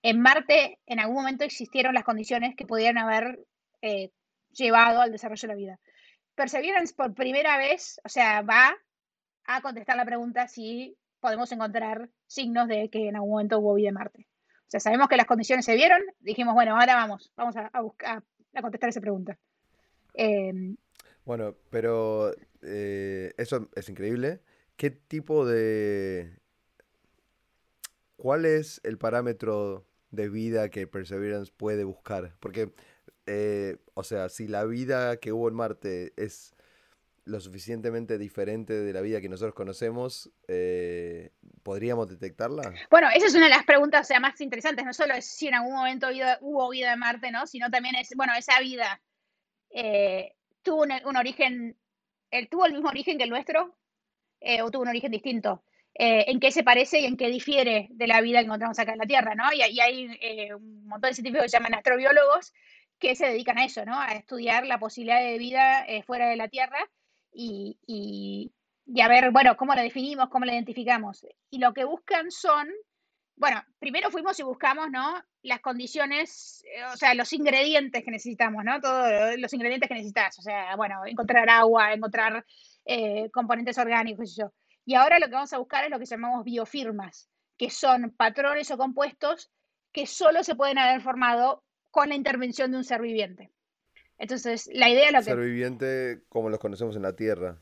Speaker 2: en Marte en algún momento existieron las condiciones que pudieran haber eh, llevado al desarrollo de la vida. Perseverance por primera vez, o sea, va a contestar la pregunta si podemos encontrar signos de que en algún momento hubo vida en Marte. O sea, sabemos que las condiciones se vieron, dijimos, bueno, ahora vamos, vamos a, buscar, a contestar esa pregunta.
Speaker 1: Em, bueno, pero eh, eso es increíble. ¿Qué tipo de... ¿Cuál es el parámetro de vida que Perseverance puede buscar? Porque, eh, o sea, si la vida que hubo en Marte es lo suficientemente diferente de la vida que nosotros conocemos, eh, ¿podríamos detectarla?
Speaker 2: Bueno, esa es una de las preguntas sea, más interesantes. No solo es si en algún momento hubo vida en Marte, ¿no? Sino también es, bueno, esa vida eh, tuvo un, origen, tuvo el mismo origen que el nuestro o tuvo un origen distinto. en qué se parece y en qué difiere de la vida que encontramos acá en la Tierra, ¿no? Y hay un montón de científicos que se llaman astrobiólogos que se dedican a eso, ¿no? A estudiar la posibilidad de vida fuera de la Tierra y, y, a ver, bueno, cómo la definimos, cómo la identificamos. Y lo que buscan son, bueno, primero fuimos y buscamos, ¿no? Las condiciones, eh, o sea, los ingredientes que necesitamos, ¿no? Todos los ingredientes que necesitas, o sea, bueno, encontrar agua, encontrar eh, componentes orgánicos y yo. Y ahora lo que vamos a buscar es lo que llamamos biofirmas, que son patrones o compuestos que solo se pueden haber formado con la intervención de un ser viviente. Entonces, la idea es lo que...
Speaker 1: Ser viviente como los conocemos en la Tierra.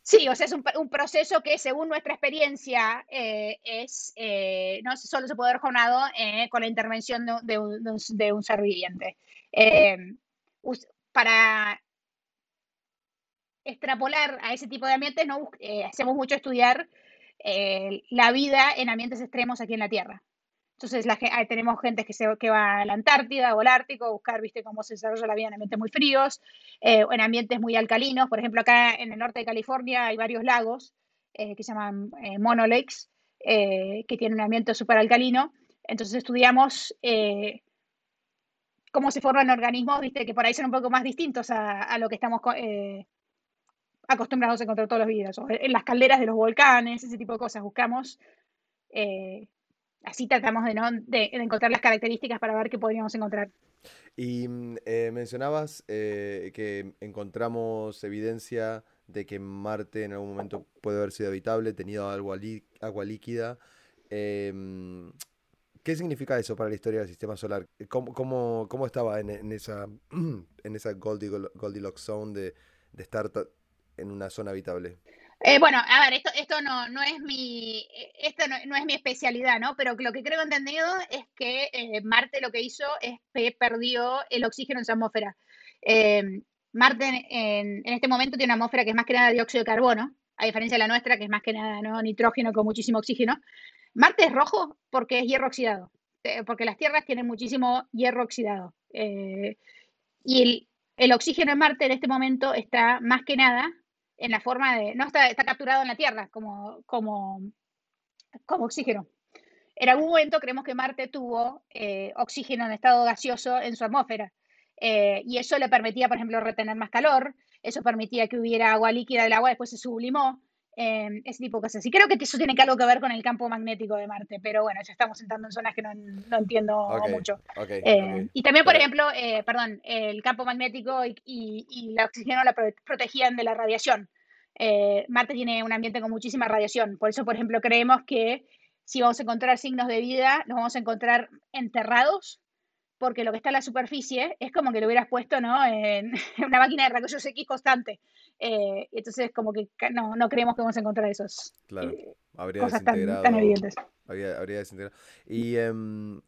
Speaker 2: Sí, o sea, es un, proceso que según nuestra experiencia eh, es, eh, no solo se puede haber jornado eh, con la intervención de, un, ser viviente. para extrapolar a ese tipo de ambientes, ¿no? hacemos mucho estudiar la vida en ambientes extremos aquí en la Tierra. Entonces la, tenemos gente que, se, que va a la Antártida o al Ártico a buscar, viste, cómo se desarrolla la vida en ambientes muy fríos eh, en ambientes muy alcalinos. Por ejemplo, acá en el norte de California hay varios lagos eh, que se llaman eh, monolakes, que tienen un ambiente súper alcalino. Entonces estudiamos cómo se forman organismos, viste, que por ahí son un poco más distintos a, lo que estamos acostumbrados a encontrar todos los días. en las calderas de los volcanes, ese tipo de cosas. Buscamos así tratamos de, encontrar las características para ver qué podríamos encontrar.
Speaker 1: Y mm, eh, mencionabas eh, que encontramos evidencia de que Marte en algún momento puede haber sido habitable, tenido agua, agua líquida. Em, ¿Qué significa eso para la historia del sistema solar? ¿Cómo, cómo, cómo estaba en, en, esa, en esa Goldilocks zone de, de estar en una zona habitable?
Speaker 2: Eh, bueno, a ver, esto, no, es mi, especialidad, ¿no? Pero lo que creo entendido es que eh, Marte lo que hizo es que perdió el oxígeno en su atmósfera. Eh, Marte en, este momento tiene una atmósfera que es más que nada dióxido de carbono, a diferencia de la nuestra, que es más que nada ¿no? nitrógeno con muchísimo oxígeno. Marte es rojo porque es hierro oxidado, porque las tierras tienen muchísimo hierro oxidado. y el, el oxígeno en Marte en este momento está más que nada en la forma de, no está, está capturado en la Tierra como, como, como oxígeno. En algún momento creemos que Marte tuvo eh, oxígeno en estado gaseoso en su atmósfera eh, y eso le permitía, por ejemplo, retener más calor, eso permitía que hubiera agua líquida del agua, después se sublimó, eh, ese tipo de cosas. Y creo que eso tiene algo que ver con el campo magnético de Marte, pero bueno, ya estamos entrando en zonas que no, no entiendo mucho. Y también, por ejemplo, perdón, el campo magnético y, y, el oxígeno la protegían de la radiación. Eh, Marte tiene un ambiente con muchísima radiación. Por eso, por ejemplo, creemos que si vamos a encontrar signos de vida, los vamos a encontrar enterrados, porque lo que está en la superficie es como que lo hubieras puesto ¿no? en, una máquina de rayos X constante. Eh, entonces, como que no, no creemos que vamos a encontrar esos
Speaker 1: claro. Eh, cosas tan, evidentes. Habría, habría desintegrado. Y em,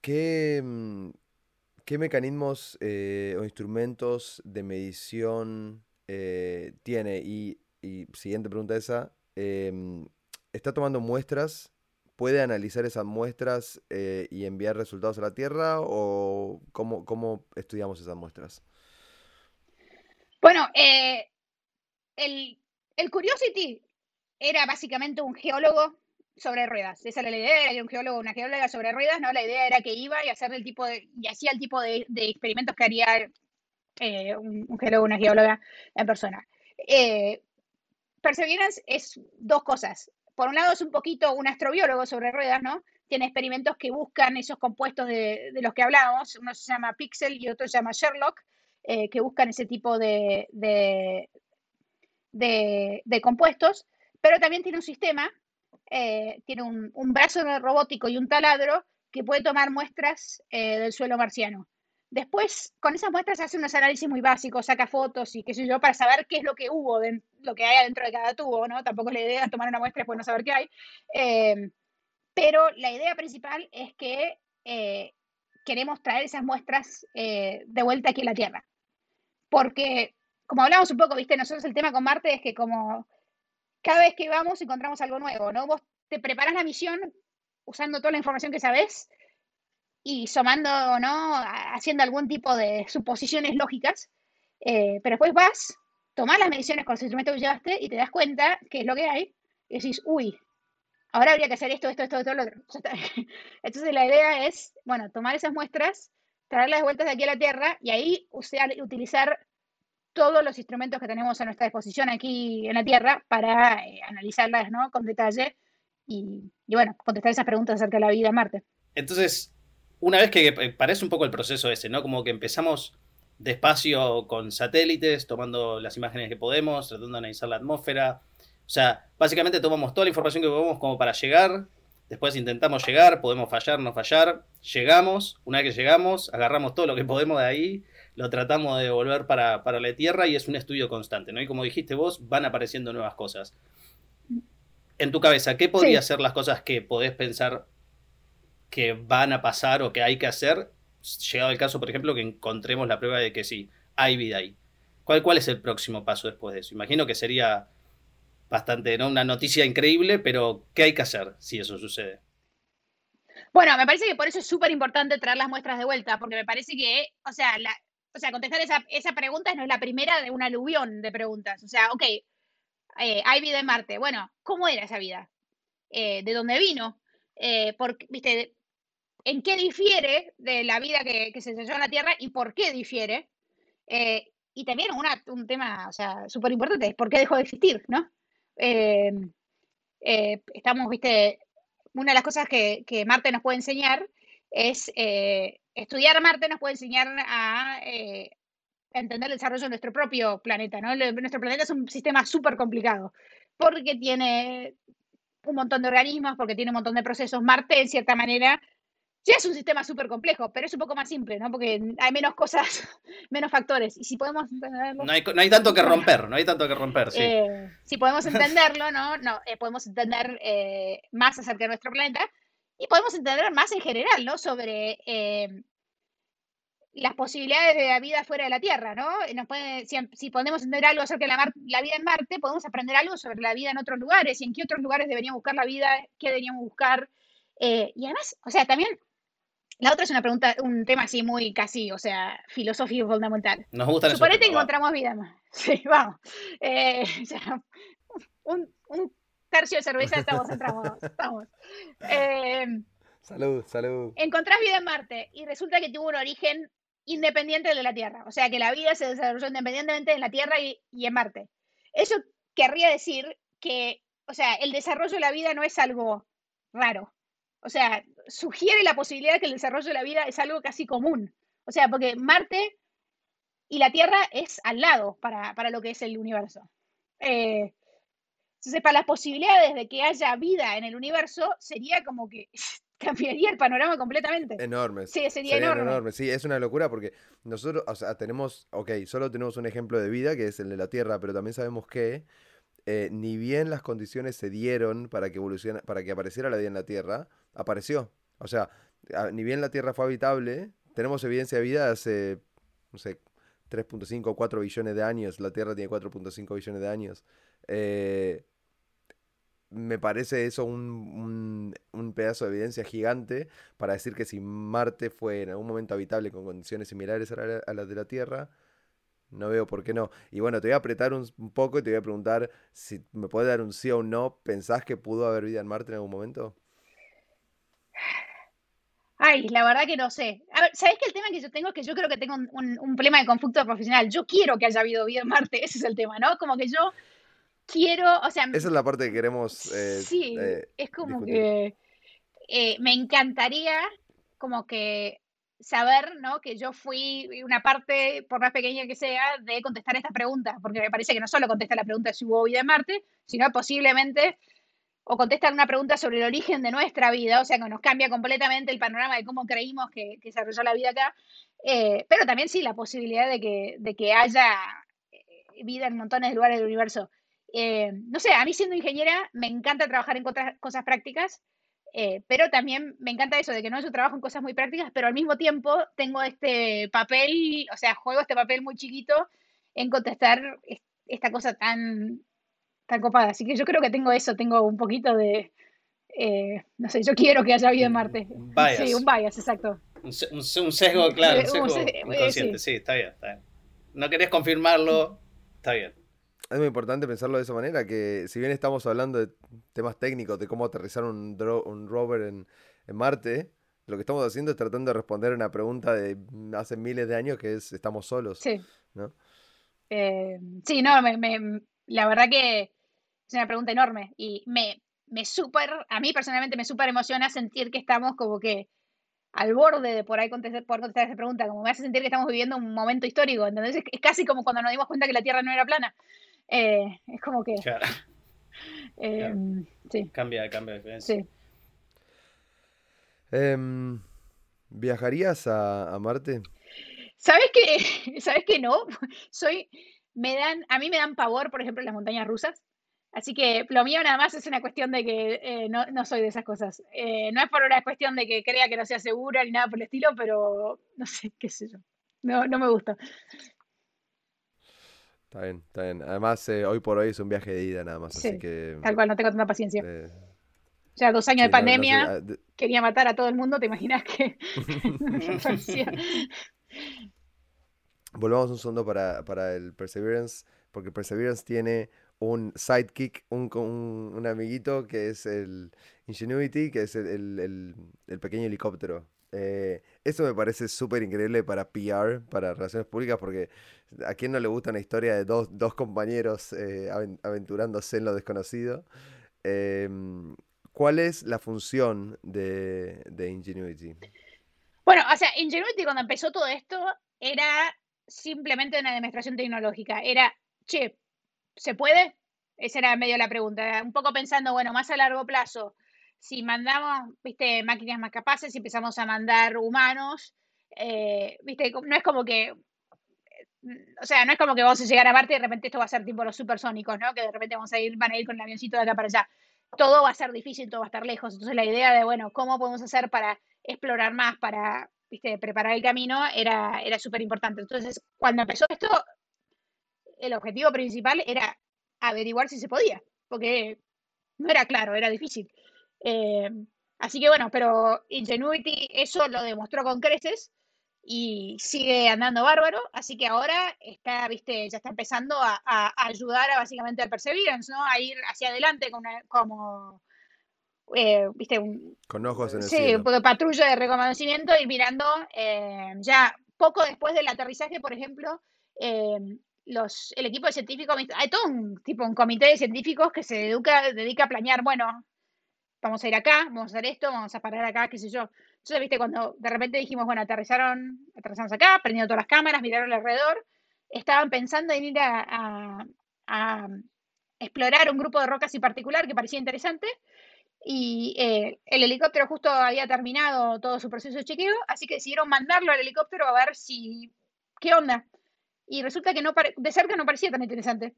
Speaker 1: ¿qué, em, ¿qué mecanismos o instrumentos de medición eh, tiene, y, siguiente pregunta esa, em, ¿está tomando muestras? ¿Puede analizar esas muestras eh, y enviar resultados a la Tierra? ¿O cómo, cómo estudiamos esas muestras?
Speaker 2: Bueno, eh, el, el Curiosity era básicamente un geólogo sobre ruedas. Esa era la idea, era un geólogo, una geóloga sobre ruedas, ¿no? La idea era que iba y hacer el tipo de, y hacía el tipo de, de experimentos que haría eh, un, geólogo, una geóloga en persona. Perseverance es dos cosas. Por un lado es un poquito un astrobiólogo sobre ruedas, ¿no? Tiene experimentos que buscan esos compuestos de, los que hablábamos. Uno se llama Pixel y otro se llama Sherlock, eh, que buscan ese tipo de, de, compuestos, pero también tiene un sistema, eh, tiene un, brazo robótico y un taladro que puede tomar muestras eh, del suelo marciano. Después, con esas muestras hace unos análisis muy básicos, saca fotos y qué sé yo, para saber qué es lo que hubo, lo que hay adentro de cada tubo, ¿no? Tampoco es la idea tomar una muestra y después no saber qué hay. Eh, pero la idea principal es que eh, queremos traer esas muestras eh, de vuelta aquí a la Tierra. Porque, como hablamos un poco, viste, nosotros el tema con Marte es que como cada vez que vamos encontramos algo nuevo, ¿no? Vos te preparas la misión usando toda la información que sabes y sumando, ¿no? Haciendo algún tipo de suposiciones lógicas, eh, pero después vas, tomás las mediciones con los instrumentos que llevaste y te das cuenta qué es lo que hay y decís, uy, ahora habría que hacer esto, esto, esto, esto, lo otro. Entonces la idea es, bueno, tomar esas muestras, traerlas de vuelta de aquí a la Tierra y ahí usar, utilizar todos los instrumentos que tenemos a nuestra disposición aquí en la Tierra para eh, analizarlas ¿no? con detalle y, y, bueno, contestar esas preguntas acerca de la vida en Marte.
Speaker 3: Entonces, una vez que eh, parece un poco el proceso ese, ¿no? Como que empezamos despacio con satélites, tomando las imágenes que podemos, tratando de analizar la atmósfera. O sea, básicamente tomamos toda la información que podemos como para llegar, después intentamos llegar, podemos fallar, no fallar, llegamos, una vez que llegamos, agarramos todo lo que podemos de ahí, lo tratamos de devolver para, para la Tierra y es un estudio constante, ¿no? Y como dijiste vos, van apareciendo nuevas cosas. En tu cabeza, ¿qué podrían ser las cosas que podés pensar que van a pasar o que hay que hacer, llegado el caso, por ejemplo, que encontremos la prueba de que sí, hay vida ahí. ¿Cuál, cuál es el próximo paso después de eso? Imagino que sería bastante, ¿no? Una noticia increíble, pero ¿qué hay que hacer si eso sucede?
Speaker 2: Bueno, me parece que por eso es súper importante traer las muestras de vuelta, porque me parece que, o sea, o sea contestar esa, esa pregunta no es la primera de un aluvión de preguntas. O sea, ok, eh, hay vida en Marte. Bueno, ¿cómo era esa vida? Eh, ¿De dónde vino? Eh, viste, en qué difiere de la vida que, se desarrolló en la Tierra y por qué difiere. Eh, y también un tema, o sea, súper importante, es por qué dejó de existir, ¿no? Eh, eh, estamos, viste, una de las cosas que, Marte nos puede enseñar es, estudiar Marte nos puede enseñar a, entender el desarrollo de nuestro propio planeta, ¿no? nuestro planeta es un sistema súper complicado, porque tiene un montón de organismos, porque tiene un montón de procesos. Marte, en cierta manera, Sí, es un sistema súper complejo, pero es un poco más simple, ¿no? Porque hay menos cosas, menos factores. Y si podemos
Speaker 3: entenderlo. No hay, no hay tanto que romper, no hay tanto que romper, sí.
Speaker 2: Eh, si podemos entenderlo, ¿no? no eh, podemos entender eh, más acerca de nuestro planeta y podemos entender más en general, ¿no? Sobre las posibilidades de la vida fuera de la Tierra, ¿no? Nos puede, si, podemos entender algo acerca de la, la, vida en Marte, podemos aprender algo sobre la vida en otros lugares y en qué otros lugares deberíamos buscar la vida, qué deberíamos buscar. y además, o sea, también la otra es una pregunta, un tema así muy casi, o sea, filosófico fundamental.
Speaker 3: Nos gusta
Speaker 2: Suponete que encontramos vida más. Sí, vamos. Eh, un, tercio de cerveza estamos entramos. Estamos.
Speaker 1: Eh, salud, salud.
Speaker 2: Encontrás vida en Marte y resulta que tuvo un origen independiente de la Tierra. O sea, que la vida se desarrolló independientemente en la Tierra y, y en Marte. Eso querría decir que, o sea, el desarrollo de la vida no es algo raro. O sea, sugiere la posibilidad de que el desarrollo de la vida es algo casi común. O sea, porque Marte y la Tierra es al lado para, lo que es el universo. Eh, entonces, para las posibilidades de que haya vida en el universo, sería como que cambiaría el panorama completamente.
Speaker 1: Enorme.
Speaker 2: Sí, sería, enorme.
Speaker 1: Sí, es una locura porque nosotros, o sea, tenemos, ok, solo tenemos un ejemplo de vida, que es el de la Tierra, pero también sabemos que eh, ni bien las condiciones se dieron para que para que apareciera la vida en la Tierra, apareció. O sea, ni bien la Tierra fue habitable, tenemos evidencia de vida hace, no sé, 3.5 o 4 billones de años. La Tierra tiene 4.5 billones de años. Eh, me parece eso un, pedazo de evidencia gigante para decir que si Marte fue en algún momento habitable con condiciones similares a, las de la Tierra, no veo por qué no. Y bueno, te voy a apretar un, un, poco y te voy a preguntar si me puedes dar un sí o un no. ¿Pensás que pudo haber vida en Marte en algún momento?
Speaker 2: Ay, la verdad que no sé. A ver, ¿sabés que el tema que yo tengo es que yo creo que tengo un, problema de conflicto profesional? Yo quiero que haya habido vida en Marte, ese es el tema, ¿no? Como que yo quiero, o sea...
Speaker 1: Esa es la parte que queremos...
Speaker 2: Eh, sí, eh, es como que eh, me encantaría como que saber, ¿no? Que yo fui una parte, por más pequeña que sea, de contestar esta pregunta, porque me parece que no solo contesta la pregunta si hubo vida en Marte, sino posiblemente o contestan una pregunta sobre el origen de nuestra vida, o sea, que nos cambia completamente el panorama de cómo creímos que, que se desarrolló la vida acá, eh, pero también sí la posibilidad de que, de que haya eh, vida en montones de lugares del universo. Eh, no sé, a mí siendo ingeniera me encanta trabajar en cosas prácticas, pero también me encanta eso de que no yo trabajo en cosas muy prácticas, pero al mismo tiempo tengo este papel, o sea, juego este papel muy chiquito en contestar esta cosa tan tan copada. Así que yo creo que tengo eso, tengo un poquito de, eh, no sé, yo quiero que haya vida en Marte. Sí, un bias, exacto.
Speaker 3: Un, sesgo, claro, un sesgo inconsciente, sí. está bien, está bien. No querés confirmarlo, está bien.
Speaker 1: Es muy importante pensarlo de esa manera, que si bien estamos hablando de temas técnicos, de cómo aterrizar un, un rover en, en Marte, lo que estamos haciendo es tratando de responder a una pregunta de hace miles de años que es, ¿estamos solos?
Speaker 2: Sí. ¿no? Eh, sí, no, me, la verdad que es una pregunta enorme y me, me súper, a mí personalmente me súper emociona sentir que estamos como que al borde de por ahí contestar, poder contestar esa pregunta, como me hace sentir que estamos viviendo un momento histórico, entonces es, casi como cuando nos dimos cuenta que la Tierra no era plana. Eh, es como que...
Speaker 3: Eh, sí. Cambia, cambia. Sí.
Speaker 1: Em, ¿Viajarías a, a Marte?
Speaker 2: ¿Sabes que, ¿Sabes que no? Soy, me dan, a mí me dan pavor, por ejemplo, las montañas rusas. Así que lo mío nada más es una cuestión de que eh, no, no, soy de esas cosas. Eh, no es por una cuestión de que crea que no sea segura ni nada por el estilo, pero no sé, qué sé yo. No, no me gusta.
Speaker 1: Está bien, está bien. Además, eh, hoy por hoy es un viaje de ida nada más, así que...
Speaker 2: Tal cual, no tengo tanta paciencia. ya dos años de pandemia, ah, quería matar a todo el mundo, ¿te imaginas que...
Speaker 1: Volvamos un segundo para, para el Perseverance, porque Perseverance tiene un sidekick, un, un, amiguito que es el Ingenuity, que es el, pequeño helicóptero. Eh, eso me parece súper increíble para PR, para relaciones públicas, porque a quién no le gusta una historia de dos, compañeros eh, aventurándose en lo desconocido. Em, ¿Cuál es la función de, de Ingenuity?
Speaker 2: Bueno, o sea, Ingenuity cuando empezó todo esto era simplemente una demostración tecnológica. Era, che, ¿Se puede? Esa era medio la pregunta. Un poco pensando, bueno, más a largo plazo, si mandamos, viste, máquinas más capaces, si empezamos a mandar humanos, eh, viste, no es como que, o sea, no es como que vamos a llegar a Marte y de repente esto va a ser tipo los supersónicos, ¿no? Que de repente vamos a ir, van a ir con el avioncito de acá para allá. Todo va a ser difícil, todo va a estar lejos. Entonces la idea de, bueno, ¿cómo podemos hacer para explorar más, para, viste, preparar el camino, era, era súper importante. Entonces, cuando empezó esto, el objetivo principal era averiguar si se podía, porque no era claro, era difícil. Eh, así que bueno, pero Ingenuity eso lo demostró con creces y sigue andando bárbaro, así que ahora está, viste, ya está empezando a, ayudar a básicamente al Perseverance, ¿no? A ir hacia adelante como, eh, viste, un,
Speaker 1: con ojos en el
Speaker 2: sí, un poco de patrulla de reconocimiento y mirando eh, ya poco después del aterrizaje, por ejemplo, los, el equipo de científicos, hay todo un tipo, un comité de científicos que se educa, dedica a planear, bueno, vamos a ir acá, vamos a hacer esto, vamos a parar acá, qué sé yo. Entonces, viste, cuando de repente dijimos, bueno, aterrizaron, aterrizamos acá, prendieron todas las cámaras, miraron alrededor, estaban pensando en ir a, a, explorar un grupo de rocas en particular que parecía interesante. Y eh, el helicóptero justo había terminado todo su proceso de chequeo, así que decidieron mandarlo al helicóptero a ver si, qué onda, y resulta que no de cerca no parecía tan interesante.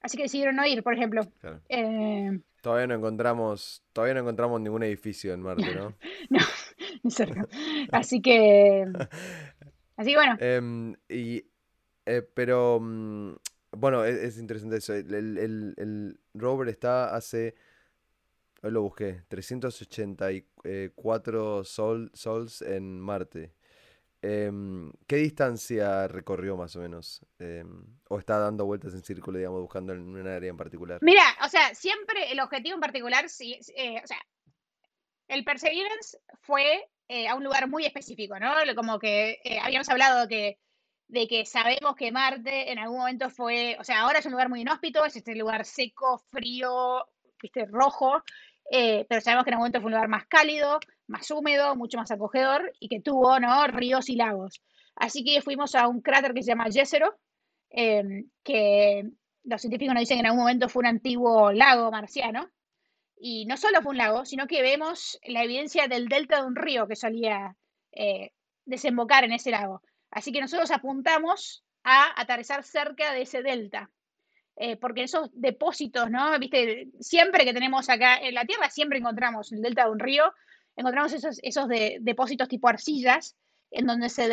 Speaker 2: Así que decidieron no ir, por ejemplo. Eh,
Speaker 1: todavía no encontramos, todavía no encontramos ningún edificio en Marte, ¿no?
Speaker 2: no, ni cerca. Así que, así que bueno.
Speaker 1: Em, y, eh, pero, mm, bueno, es, es, interesante eso. El, el, el, rover está hace, hoy lo busqué, 384 sol, sols en Marte. Em, ¿Qué distancia recorrió más o menos? Em, ¿O está dando vueltas en círculo, digamos, buscando en un área en particular?
Speaker 2: Mira, o sea, siempre el objetivo en particular, sí, eh, o sea, el Perseverance fue eh, a un lugar muy específico, ¿no? Como que eh, habíamos hablado que, de que sabemos que Marte en algún momento fue, o sea, ahora es un lugar muy inhóspito, es este lugar seco, frío, viste, rojo, pero sabemos que en algún momento fue un lugar más cálido, más húmedo, mucho más acogedor y que tuvo ¿no? ríos y lagos. Así que fuimos a un cráter que se llama Jezero, em, que los científicos nos dicen que en algún momento fue un antiguo lago marciano. Y no solo fue un lago, sino que vemos la evidencia del delta de un río que solía eh, desembocar en ese lago. Así que nosotros apuntamos a aterrizar cerca de ese delta. Eh, porque esos depósitos, ¿no? Viste, siempre que tenemos acá en la Tierra, siempre encontramos en el delta de un río, encontramos esos, esos depósitos tipo arcillas, en donde se,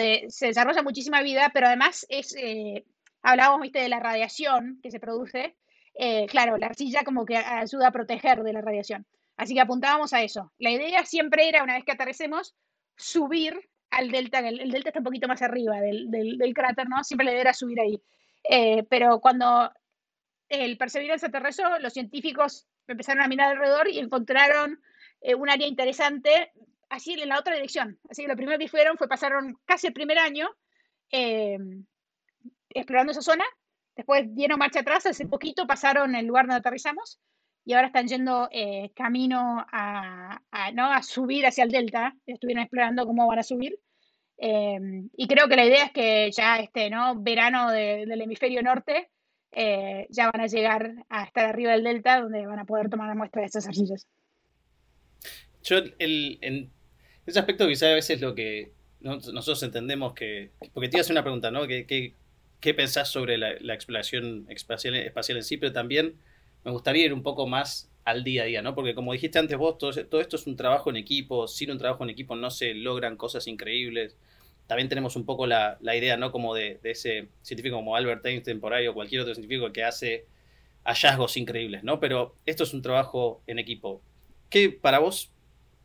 Speaker 2: desarrolla muchísima vida, pero además es, eh, hablábamos, viste, de la radiación que se produce. Eh, claro, la arcilla como que ayuda a proteger de la radiación. Así que apuntábamos a eso. La idea siempre era, una vez que aterricemos, subir al delta, el, delta está un poquito más arriba del, del, cráter, ¿no? Siempre la idea era subir ahí. pero cuando el Perseverance aterrizó, los científicos empezaron a mirar alrededor y encontraron eh, un área interesante así en la otra dirección. Así que lo primero que fueron fue pasaron casi el primer año eh, explorando esa zona, después dieron marcha atrás, hace poquito pasaron el lugar donde aterrizamos y ahora están yendo eh, camino a, ¿no? a subir hacia el delta, estuvieron explorando cómo van a subir. y creo que la idea es que ya este ¿no? verano del hemisferio norte eh, ya van a llegar a estar arriba del delta donde van a poder tomar muestra de estas arcillas.
Speaker 3: Yo, el, en ese aspecto quizá a veces lo que nosotros entendemos que... Porque te iba a hacer una pregunta, ¿no? ¿Qué, qué, pensás sobre la, exploración espacial, espacial en sí? Pero también me gustaría ir un poco más al día a día, ¿no? Porque como dijiste antes vos, todo, esto es un trabajo en equipo, sin un trabajo en equipo no se logran cosas increíbles también tenemos un poco la, idea, ¿no? Como de, ese científico como Albert Einstein por ahí o cualquier otro científico que hace hallazgos increíbles, ¿no? Pero esto es un trabajo en equipo. ¿Qué para vos,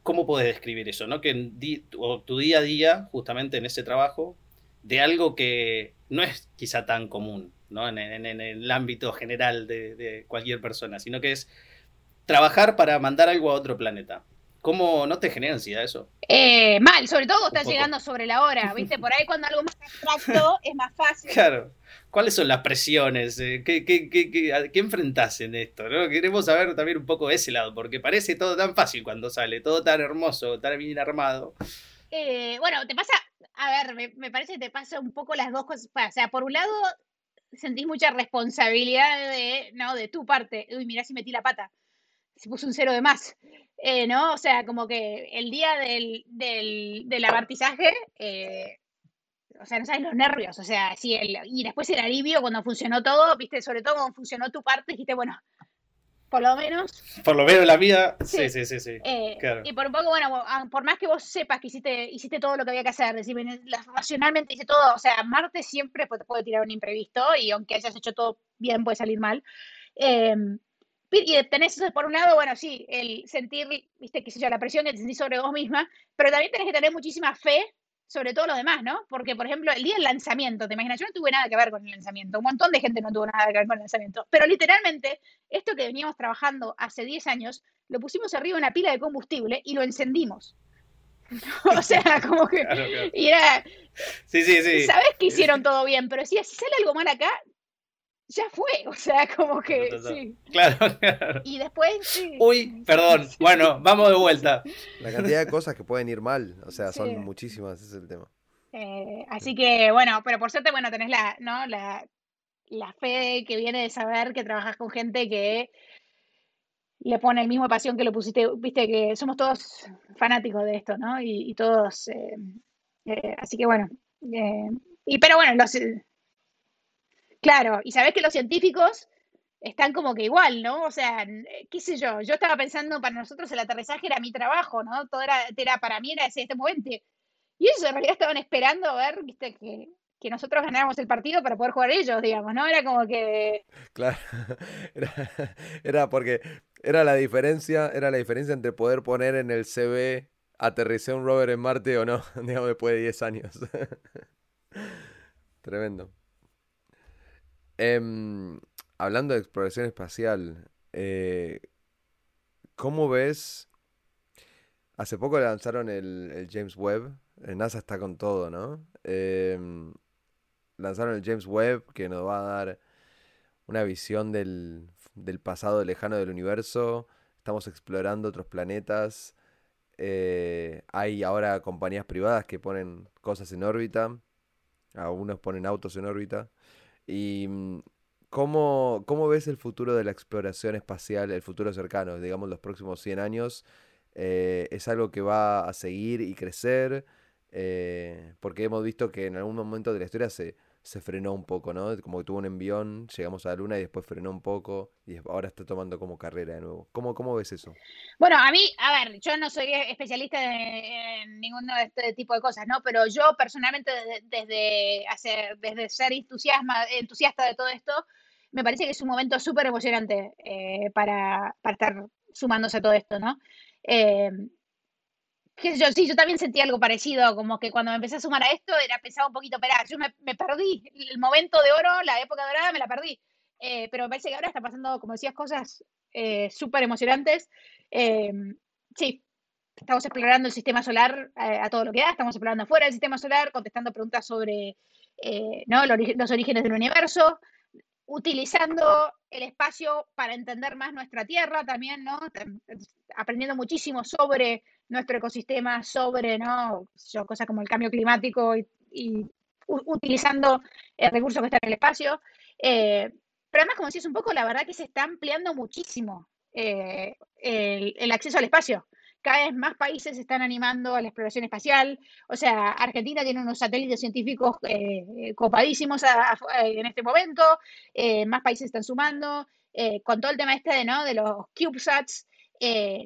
Speaker 3: cómo podés describir eso, ¿no? Que en tu día a día, justamente en ese trabajo, de algo que no es quizá tan común, ¿no? En, el ámbito general de cualquier persona, sino que es trabajar para mandar algo a otro planeta. ¿Cómo no te genera ansiedad eso?
Speaker 2: Eh, mal, sobre todo estás llegando sobre la hora, ¿viste? Por ahí cuando algo más abstracto es más fácil.
Speaker 3: Claro. ¿Cuáles son las presiones? Eh, ¿Qué, qué, qué, qué, enfrentás en esto? ¿no? Queremos saber también un poco de ese lado, porque parece todo tan fácil cuando sale, todo tan hermoso, tan bien armado.
Speaker 2: Eh, bueno, te pasa, a ver, me, me, parece que te pasa un poco las dos cosas. O sea, por un lado, sentís mucha responsabilidad de, ¿no? de tu parte. Uy, mirá si metí la pata. Se puso un cero de más. Eh, ¿no? O sea, como que el día del, del, del abartizaje, eh, o sea, no sabes los nervios, o sea, sí, el, y después el alivio cuando funcionó todo, viste, sobre todo cuando funcionó tu parte, dijiste, bueno, por lo menos.
Speaker 3: Por lo menos la vida, sí, sí, sí, sí.
Speaker 2: Eh, y por un poco, bueno, por más que vos sepas que hiciste, hiciste todo lo que había que hacer, decir, racionalmente hice todo, o sea, Marte siempre te puede tirar un imprevisto y aunque hayas hecho todo bien, puede salir mal. Eh, y tenés eso por un lado, bueno, sí, el sentir, viste, qué sé yo, la presión que te sentís sobre vos misma, pero también tenés que tener muchísima fe sobre todo lo demás, ¿no? Porque, por ejemplo, el día del lanzamiento, ¿te imaginas? Yo no tuve nada que ver con el lanzamiento, un montón de gente no tuvo nada que ver con el lanzamiento, pero literalmente, esto que veníamos trabajando hace 10 años, lo pusimos arriba de una pila de combustible y lo encendimos. o sea, como que... Y era...
Speaker 3: Sí, sí, sí.
Speaker 2: Sabes que hicieron todo bien, pero si, si sale algo mal acá, ya fue, o sea, como que sí.
Speaker 3: Claro, claro.
Speaker 2: Y después sí.
Speaker 3: Uy, perdón. Bueno, vamos de vuelta.
Speaker 1: La cantidad de cosas que pueden ir mal, o sea, son muchísimas, ese es el tema.
Speaker 2: Eh, así que, bueno, pero por suerte, bueno, tenés la, ¿no? La, la fe que viene de saber que trabajas con gente que le pone el mismo pasión que lo pusiste, viste que somos todos fanáticos de esto, ¿no? Y, todos, eh, eh, así que bueno, y pero bueno, los, Claro, y sabés que los científicos están como que igual, ¿no? O sea, qué sé yo, yo estaba pensando, para nosotros el aterrizaje era mi trabajo, ¿no? Todo era, era para mí era ese este momento. Y ellos en realidad estaban esperando a ver, viste, que, que nosotros ganáramos el partido para poder jugar ellos, digamos, ¿no? Era como que...
Speaker 1: Claro, era, porque era la diferencia, era la diferencia entre poder poner en el CV aterricé un rover en Marte o no, digamos, después de 10 años. Tremendo. Em, hablando de exploración espacial, eh, ¿cómo ves? Hace poco lanzaron el, James Webb. Eh, NASA está con todo, ¿no? Em, lanzaron el James Webb que nos va a dar una visión del, pasado lejano del universo. Estamos explorando otros planetas. Eh, hay ahora compañías privadas que ponen cosas en órbita. Algunos ponen autos en órbita. Y mm, ¿cómo, cómo ves el futuro de la exploración espacial, el futuro cercano, digamos los próximos 100 años? Eh, ¿Es algo que va a seguir y crecer? Eh, porque hemos visto que en algún momento de la historia se, se frenó un poco, ¿no? Como que tuvo un envión, llegamos a la luna y después frenó un poco y ahora está tomando como carrera de nuevo. ¿Cómo, cómo ves eso?
Speaker 2: Bueno, a mí, a ver, yo no soy especialista en, ninguno de este tipo de cosas, ¿no? Pero yo personalmente desde, hacer, desde ser entusiasma, entusiasta de todo esto, me parece que es un momento súper emocionante eh, para, para estar sumándose a todo esto, ¿no? Eh, yo, sí, yo también sentí algo parecido, como que cuando me empecé a sumar a esto era pensaba un poquito, pero yo me, perdí, el momento de oro, la época dorada me la perdí, eh, pero me parece que ahora está pasando, como decías, cosas eh, súper emocionantes. Eh, sí, estamos explorando el sistema solar a todo lo que da, estamos explorando fuera del sistema solar, contestando preguntas sobre ¿no? los orígenes del universo, utilizando el espacio para entender más nuestra Tierra también, ¿no? Aprendiendo muchísimo sobre nuestro ecosistema, sobre, ¿no? cosas como el cambio climático y, utilizando el recurso que está en el espacio. Eh, pero además, como decís un poco, la verdad que se está ampliando muchísimo eh, el, acceso al espacio cada vez más países se están animando a la exploración espacial. O sea, Argentina tiene unos satélites científicos eh, copadísimos en este momento, eh, más países están sumando. Eh, con todo el tema este de, ¿no? de los CubeSats,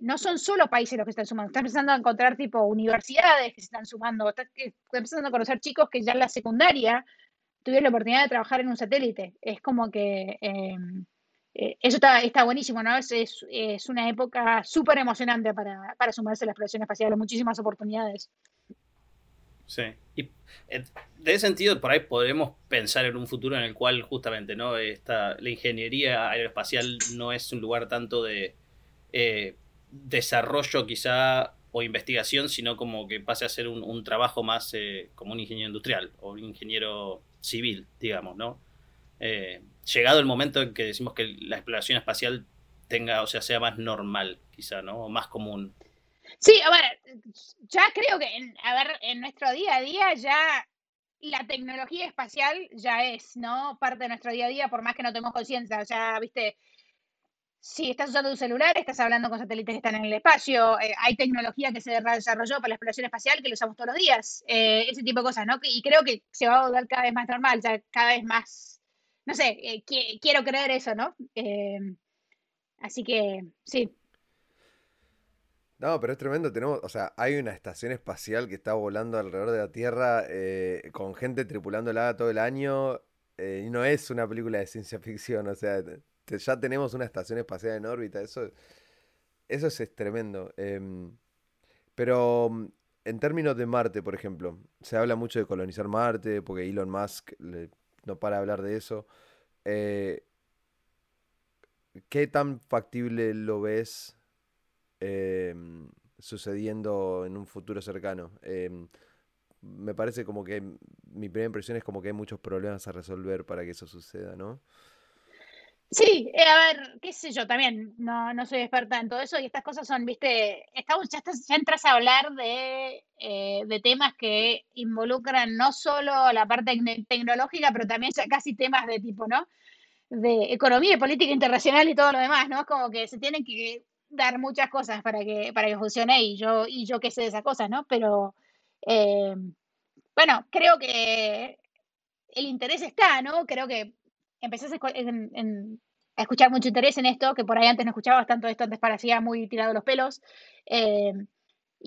Speaker 2: no son solo países los que están sumando, están empezando a encontrar tipo universidades que se están sumando, están empezando a conocer chicos que ya en la secundaria tuvieron la oportunidad de trabajar en un satélite. Es como que em, eh, eso está, está buenísimo, ¿no? Es, es, una época súper emocionante para, para, sumarse a la exploración espacial, muchísimas oportunidades.
Speaker 3: Sí, y eh, de ese sentido, por ahí podemos pensar en un futuro en el cual justamente ¿no? Esta, la ingeniería aeroespacial no es un lugar tanto de eh, desarrollo quizá o investigación, sino como que pase a ser un, trabajo más como un ingeniero industrial o un ingeniero civil, digamos, ¿no? llegado el momento en que decimos que la exploración espacial tenga, o sea, sea más normal, quizá, ¿no? O más común.
Speaker 2: Sí, a ver, ya creo que, en, a ver, en nuestro día a día ya la tecnología espacial ya es, ¿no? Parte de nuestro día a día, por más que no tenemos conciencia. Sea, viste, si estás usando tu celular, estás hablando con satélites que están en el espacio, eh, hay tecnología que se desarrolló para la exploración espacial que lo usamos todos los días, eh, ese tipo de cosas, ¿no? Y creo que se va a volver cada vez más normal, ya cada vez más no sé, eh, quiero creer eso, ¿no? Así que sí.
Speaker 1: No, pero es tremendo. Tenemos, o sea, hay una estación espacial que está volando alrededor de la Tierra con gente tripulándola todo el año. y no es una película de ciencia ficción. O sea, ya tenemos una estación espacial en órbita. Eso, eso es, tremendo. Em, pero mm, en términos de Marte, por ejemplo, se habla mucho de colonizar Marte porque Elon Musk no para hablar de eso. Eh, ¿Qué tan factible lo ves em, sucediendo en un futuro cercano? Em, me parece como que mi primera impresión es como que hay muchos problemas a resolver para que eso suceda, ¿no?
Speaker 2: Sí, eh, a ver, qué sé yo, también no, no soy experta en todo eso y estas cosas son, viste, estamos, ya, entras a hablar de, eh, de temas que involucran no solo la parte tecnológica, pero también ya casi temas de tipo, ¿no? De economía y política internacional y todo lo demás, ¿no? Es como que se tienen que dar muchas cosas para que, para que funcione y yo, y yo qué sé de esas cosas, ¿no? Pero, eh, bueno, creo que el interés está, ¿no? Creo que empecé a, escuchar mucho interés en esto, que por ahí antes no escuchaba tanto esto, antes parecía muy tirado los pelos. Eh,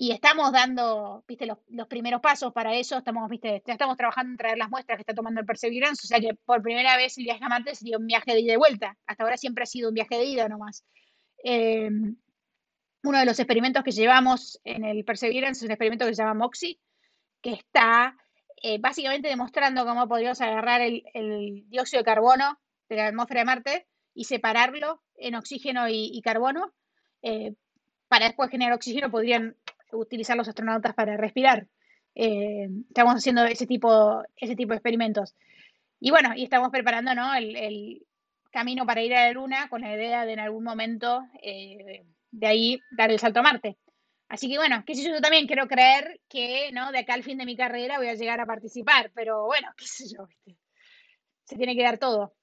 Speaker 2: y estamos dando, viste, los, primeros pasos para eso. Estamos, viste, ya estamos trabajando en traer las muestras que está tomando el Perseverance. O sea que por primera vez el viaje a Marte sería un viaje de ida y vuelta. Hasta ahora siempre ha sido un viaje de ida nomás. Eh, uno de los experimentos que llevamos en el Perseverance es un experimento que se llama MOXIE, que está eh, básicamente demostrando cómo podríamos agarrar el, dióxido de carbono de la atmósfera de Marte y separarlo en oxígeno y, carbono. Eh, para después generar oxígeno podrían utilizar los astronautas para respirar. Eh, estamos haciendo ese tipo, ese tipo de experimentos. Y bueno, y estamos preparando el, camino para ir a la Luna con la idea de en algún momento de ahí dar el salto a Marte. Así que bueno, qué sé yo, yo también quiero creer que, ¿no? De acá al fin de mi carrera voy a llegar a participar, pero bueno, qué sé yo, Se tiene que dar todo.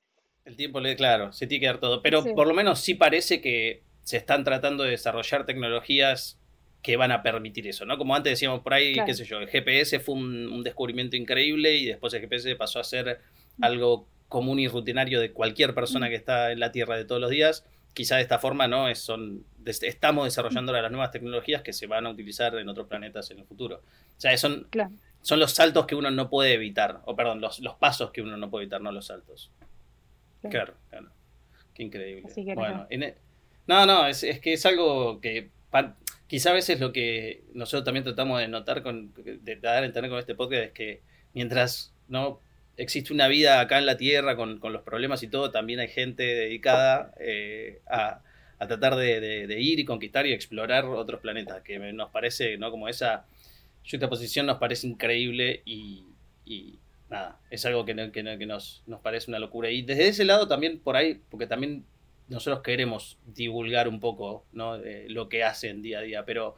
Speaker 3: El tiempo, le claro, se tiene que dar todo. Pero por lo menos sí parece que se están tratando de desarrollar tecnologías que van a permitir eso, ¿no? Como antes decíamos por ahí, qué sé yo, el GPS fue un, descubrimiento increíble y después el GPS pasó a ser mm. algo común y rutinario de cualquier persona mm. que está en la Tierra de todos los días. Quizá de esta forma, ¿no? Es, son, estamos desarrollando las nuevas tecnologías que se van a utilizar en otros planetas en el futuro. O sea, son, son los saltos que uno no puede evitar, o perdón, los, los pasos que uno no puede evitar, no los saltos. Claro, claro. Qué increíble. bueno, e, no, no, es, es, que es algo que quizá a veces lo que nosotros también tratamos de notar, con, de dar a entender con este podcast, es que mientras no existe una vida acá en la Tierra con, los problemas y todo, también hay gente dedicada eh, a, tratar de, ir y conquistar y explorar otros planetas, que nos parece, ¿no? Como esa posición nos parece increíble y, nada, es algo que, que, nos, nos, parece una locura. Y desde ese lado también, por ahí, porque también nosotros queremos divulgar un poco ¿no? lo que hacen día a día, pero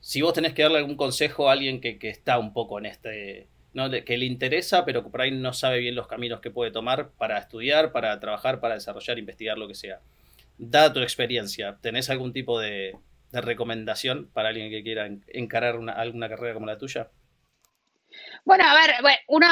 Speaker 3: si vos tenés que darle algún consejo a alguien que, está un poco en este, ¿no? que le interesa, pero que por ahí no sabe bien los caminos que puede tomar para estudiar, para trabajar, para desarrollar, investigar, lo que sea. Dada tu experiencia, ¿tenés algún tipo de, recomendación para alguien que quiera encarar una, alguna carrera como la tuya?
Speaker 2: Bueno, a ver, uno,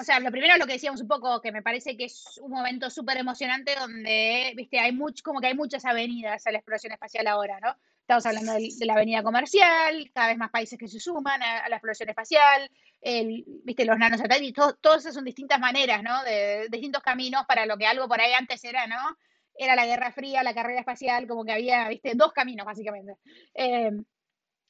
Speaker 2: o sea, lo primero es lo que decíamos un poco, que me parece que es un momento súper emocionante donde, viste, hay mucho, como que hay muchas avenidas a la exploración espacial ahora, ¿no? Estamos hablando de, la avenida comercial, cada vez más países que se suman a, la exploración espacial, el, viste, los nanosatélites, todo, todas esas son distintas maneras, ¿no? De, distintos caminos para lo que algo por ahí antes era, ¿no? Era la Guerra Fría, la carrera espacial, como que había, viste, dos caminos básicamente. Eh,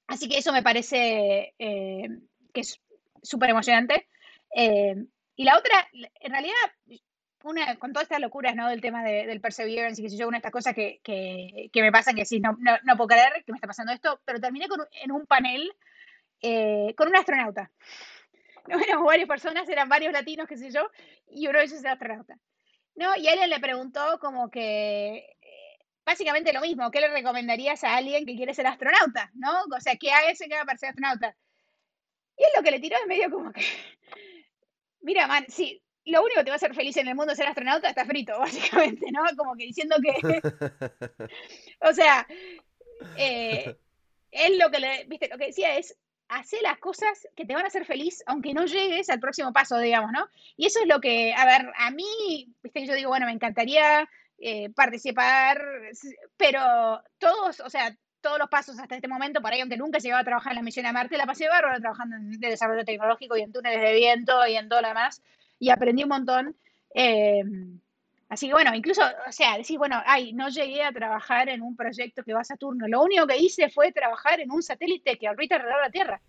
Speaker 2: así que eso me parece eh, que es súper emocionante. Eh, y la otra, en realidad, una, con todas estas locuras, ¿no? Del tema del perseverance y que sé yo, una de estas cosas que, que, que me pasan que sí, no, no, puedo creer que me está pasando esto, pero terminé con, en un panel eh, con un astronauta. No éramos varias personas, eran varios latinos, qué sé yo, y uno de ellos era astronauta. ¿no? Y alguien le preguntó como que eh, básicamente lo mismo, ¿qué le recomendarías a alguien que quiere ser astronauta? ¿no? O sea, ¿qué hace que va para ser astronauta? Y él lo que le tiró es medio como que Mira, man, sí, lo único que te va a hacer feliz en el mundo ser astronauta está frito, básicamente, ¿no? Como que diciendo que. o sea, eh, él lo que le, viste, lo que decía es hacer las cosas que te van a hacer feliz, aunque no llegues al próximo paso, digamos, ¿no? Y eso es lo que, a ver, a mí, viste, yo digo, bueno, me encantaría eh, participar, pero todos, o sea, todos los pasos hasta este momento, por ahí, aunque nunca llegaba a trabajar en la misión a Marte, la pasé bárbaro trabajando en de desarrollo tecnológico y en túneles de viento y en todo lo demás, y aprendí un montón. Eh, así que bueno, incluso, o sea, decís, bueno, ay, no llegué a trabajar en un proyecto que va a Saturno, lo único que hice fue trabajar en un satélite que orbita alrededor de la Tierra.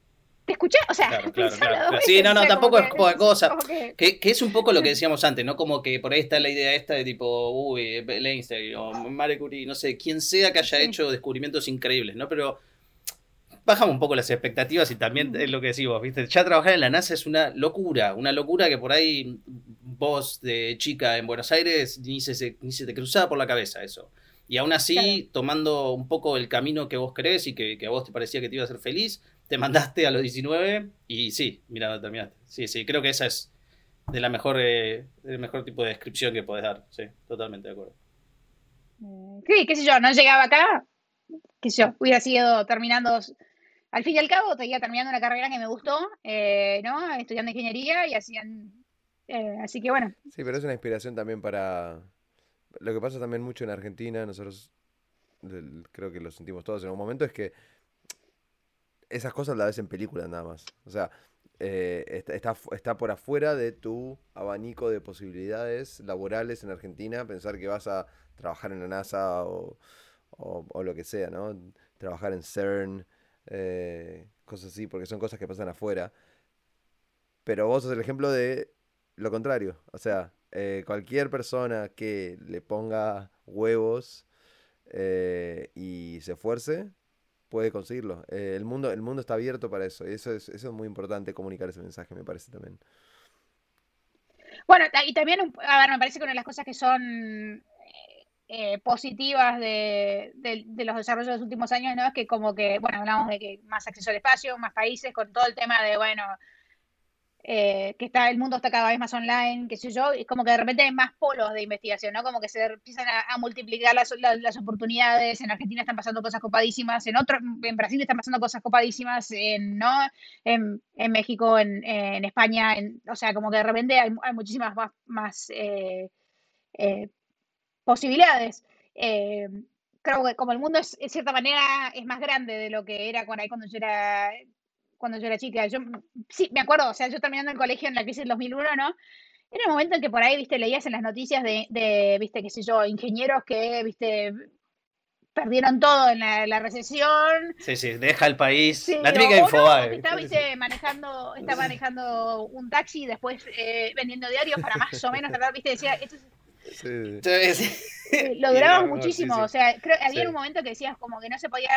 Speaker 2: ¿Te escuché? O sea, claro, claro,
Speaker 3: sí, no, no, tampoco es poca cosa. Que... es un poco lo que decíamos antes, ¿no? Como que por ahí está la idea esta de tipo, uy, Einstein o Marie Curie, no sé, quien sea que haya hecho descubrimientos increíbles, ¿no? Pero bajamos un poco las expectativas y también es lo que decimos, ¿viste? Ya trabajar en la NASA es una locura, una locura que por ahí vos de chica en Buenos Aires ni se, ni se te cruzaba por la cabeza eso. Y aún así, tomando un poco el camino que vos crees y que, que, a vos te parecía que te iba a hacer feliz, te mandaste a los 19 y sí, mira, terminaste. Sí, sí, creo que esa es de la mejor, eh, del mejor tipo de descripción que podés dar. Sí, totalmente de acuerdo.
Speaker 2: Mm, sí, qué sé yo, no llegaba acá, qué sé yo, hubiera sido terminando, al fin y al cabo, seguía terminando una carrera que me gustó, eh, ¿no? Estudiando ingeniería y hacían, eh, así que bueno.
Speaker 1: Sí, pero es una inspiración también para, lo que pasa también mucho en Argentina, nosotros creo que lo sentimos todos en un momento, es que esas cosas las ves en películas nada más. O sea, eh, está, está, por afuera de tu abanico de posibilidades laborales en Argentina, pensar que vas a trabajar en la NASA o, lo que sea, ¿no? Trabajar en CERN, eh, cosas así, porque son cosas que pasan afuera. Pero vos sos el ejemplo de lo contrario. O sea, eh, cualquier persona que le ponga huevos y se esfuerce, puede conseguirlo. Eh, el, mundo, el mundo está abierto para eso. Y eso es, eso es muy importante comunicar ese mensaje, me parece también.
Speaker 2: Bueno, y también, a ver, me parece que una de las cosas que son eh, positivas de, los desarrollos de los últimos años, ¿no? Es que como que, bueno, hablamos de que más acceso al espacio, más países, con todo el tema de, bueno, eh, que está el mundo está cada vez más online, qué sé yo, es como que de repente hay más polos de investigación, ¿no? Como que se empiezan a, multiplicar las, oportunidades, en Argentina están pasando cosas copadísimas, en otro, en Brasil están pasando cosas copadísimas, en, ¿no? En, México, en, España, en, o sea, como que de repente hay, hay muchísimas más, más eh, eh, posibilidades. creo que como el mundo es, en cierta manera es más grande de lo que era cuando, cuando yo era cuando yo era chica. Yo sí, me acuerdo, o sea, yo terminando el colegio en la crisis del 2001, ¿no? Era un momento en que por ahí, viste, leías en las noticias de, de viste, qué sé yo, ingenieros que, viste, perdieron todo en la, recesión.
Speaker 3: Sí, sí, deja el país. la típica Infobae.
Speaker 2: Estaba, viste, manejando, estaba manejando un taxi y después eh, vendiendo diarios para más o menos, viste, decía, esto es lo duramos muchísimo, o sea, creo, había un momento que decías como que no se podía,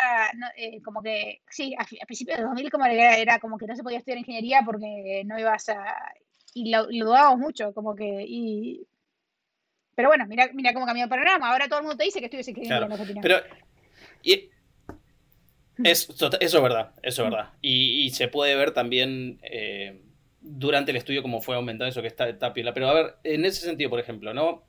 Speaker 2: eh, como que, sí, a, principios de 2000 como era, era, como que no se podía estudiar ingeniería porque no ibas a, y lo, lo dudábamos mucho, como que, y, pero bueno, mira, mira cómo cambió el panorama, ahora todo el mundo te dice que estudias ingeniería
Speaker 3: claro, Pero, y, es, eso es verdad, eso es verdad, y, y se puede ver también... Eh, durante el estudio cómo fue aumentando eso que está, está piola. Pero a ver, en ese sentido, por ejemplo, ¿no?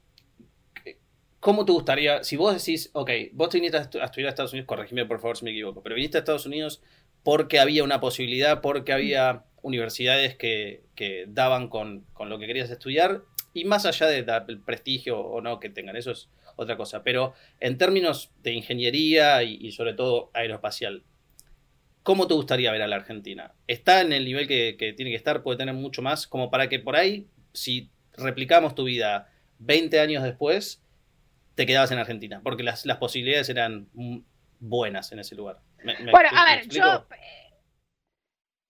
Speaker 3: ¿Cómo te gustaría, si vos decís, ok, vos te viniste a, estudiar a Estados Unidos, corregime por favor si me equivoco, pero viniste a Estados Unidos porque había una posibilidad, porque había universidades que, daban con, lo que querías estudiar, y más allá del prestigio o no que tengan, eso es otra cosa, pero en términos de ingeniería y, sobre todo aeroespacial, ¿cómo te gustaría ver a la Argentina? ¿Está en el nivel que, que tiene que estar? ¿Puede tener mucho más? Como para que por ahí, si replicamos tu vida 20 años después, te quedabas en Argentina, porque las, las posibilidades eran buenas en ese lugar.
Speaker 2: bueno, a ver, yo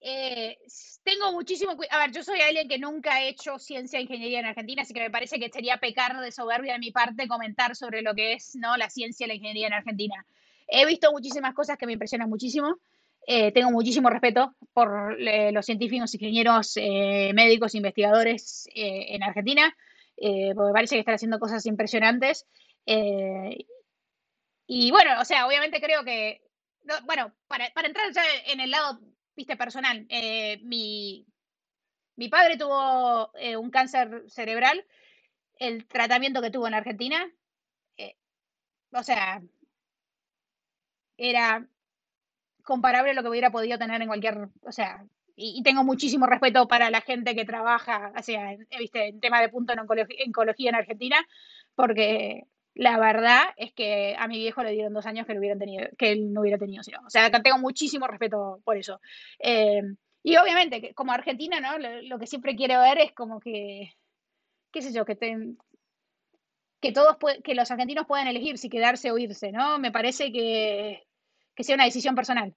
Speaker 2: eh, tengo muchísimo A ver, yo soy alguien que nunca ha hecho ciencia e ingeniería en Argentina, así que me parece que sería pecar de soberbia de mi parte comentar sobre lo que es ¿no? la ciencia y la ingeniería en Argentina. He visto muchísimas cosas que me impresionan muchísimo. Eh, tengo muchísimo respeto por eh, los científicos, ingenieros, médicos, investigadores en Argentina, porque me parece que están haciendo cosas impresionantes. Eh, y bueno, o sea, obviamente creo que, bueno, para, entrar ya en el lado, viste, personal, eh, mi, mi padre tuvo eh, un cáncer cerebral, el tratamiento que tuvo en Argentina, o sea, era comparable a lo que hubiera podido tener en cualquier, o sea, y, tengo muchísimo respeto para la gente que trabaja, o sea, viste, en tema de punto en oncología en Argentina, porque la verdad es que a mi viejo le dieron dos años que, hubieran tenido, que él no hubiera tenido. O sea, tengo muchísimo respeto por eso. Eh, y obviamente, como Argentina, ¿no? Lo, que siempre quiero ver es como que, qué sé yo, que, que, todos que los argentinos puedan elegir si quedarse o irse, ¿no? Me parece que, que sea una decisión personal.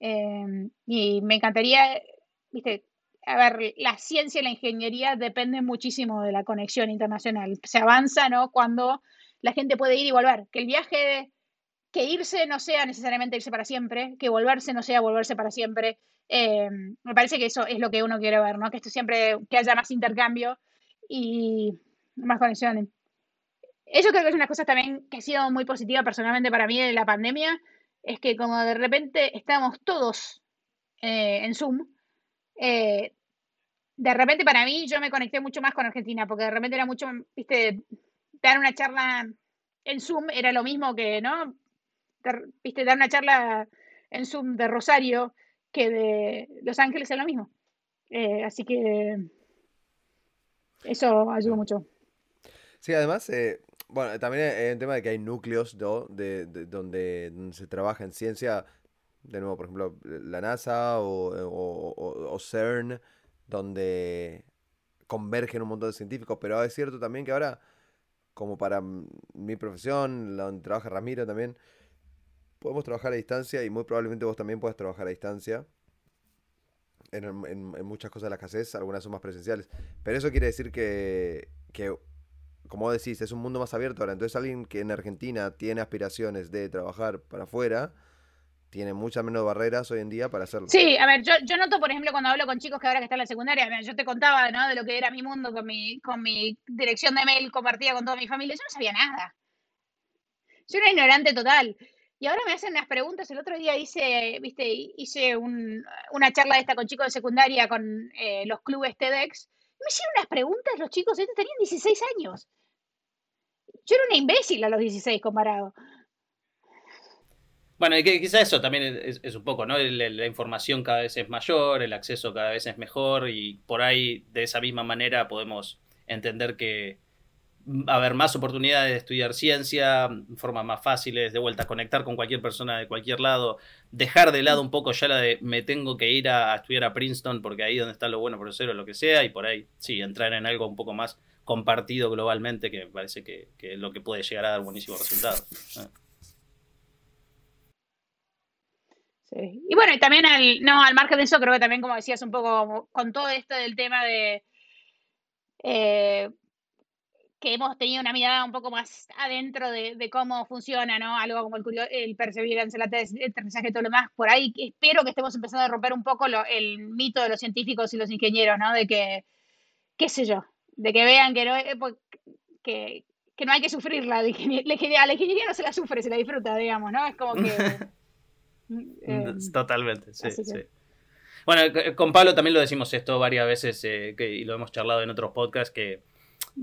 Speaker 2: Eh, y me encantaría, viste, a ver, la ciencia y la ingeniería dependen muchísimo de la conexión internacional. Se avanza, ¿no? Cuando la gente puede ir y volver, que el viaje, que irse no sea necesariamente irse para siempre, que volverse no sea volverse para siempre. Eh, me parece que eso es lo que uno quiere ver, ¿no? Que esto siempre, que haya más intercambio y más conexiones. Eso creo que es una cosa también que ha sido muy positiva personalmente para mí de la pandemia, es que como de repente estamos todos eh, en Zoom, eh, de repente para mí yo me conecté mucho más con Argentina, porque de repente era mucho, viste, dar una charla en Zoom era lo mismo que, ¿no? Viste, dar una charla en Zoom de Rosario que de Los Ángeles es lo mismo. Eh, así que eso ayuda mucho.
Speaker 1: Sí, además, eh, bueno, también hay un tema de que hay núcleos De, donde, se trabaja en ciencia, de nuevo, por ejemplo, la NASA o CERN, donde convergen un montón de científicos, pero es cierto también que ahora como para mi profesión, donde trabaja Ramiro también, podemos trabajar a distancia y muy probablemente vos también puedas trabajar a distancia. En, muchas cosas de la escasez, algunas son más presenciales. Pero eso quiere decir que, que, como decís, es un mundo más abierto ahora. Entonces alguien que en Argentina tiene aspiraciones de trabajar para afuera, tiene muchas menos barreras hoy en día para hacerlo.
Speaker 2: Sí, a ver, yo, yo noto, por ejemplo, cuando hablo con chicos que ahora que están en la secundaria, yo te contaba, ¿no? De lo que era mi mundo con mi, con mi dirección de mail compartida con toda mi familia, yo no sabía nada. soy una ignorante total. Y ahora me hacen unas preguntas. El otro día hice, viste, hice una charla esta con chicos de secundaria con eh, los clubes TEDx. Me hicieron unas preguntas los chicos, estos tenían 16 años. Yo era una imbécil a los 16 comparado.
Speaker 3: Bueno, quizá eso también es, un poco, ¿no? La, información cada vez es mayor, el acceso cada vez es mejor y por ahí de esa misma manera podemos entender que va a haber más oportunidades de estudiar ciencia, formas más fáciles, de vuelta conectar con cualquier persona de cualquier lado, dejar de lado un poco ya la de me tengo que ir a, estudiar a Princeton porque ahí donde está lo bueno profesor o lo que sea y por ahí sí, entrar en algo un poco más compartido globalmente que me parece que, es lo que puede llegar a dar buenísimos resultados.
Speaker 2: Y bueno, y también al, no, al margen de eso, creo que también, como decías, un poco con todo esto del tema de eh, que hemos tenido una mirada un poco más adentro de, cómo funciona, ¿no? Algo como el, el Perseverance, el aterrizaje y todo lo demás. Por ahí espero que estemos empezando a romper un poco el mito de los científicos y los ingenieros, ¿no? De que, qué sé yo, de que vean que no, eh, pues, que, que no hay que sufrirla. a la ingeniería no se la sufre, se la disfruta, digamos, ¿no? Es como que...
Speaker 3: Eh, Totalmente, sí, sí. Bueno, con Pablo también lo decimos esto varias veces eh, y lo hemos charlado en otros podcasts que,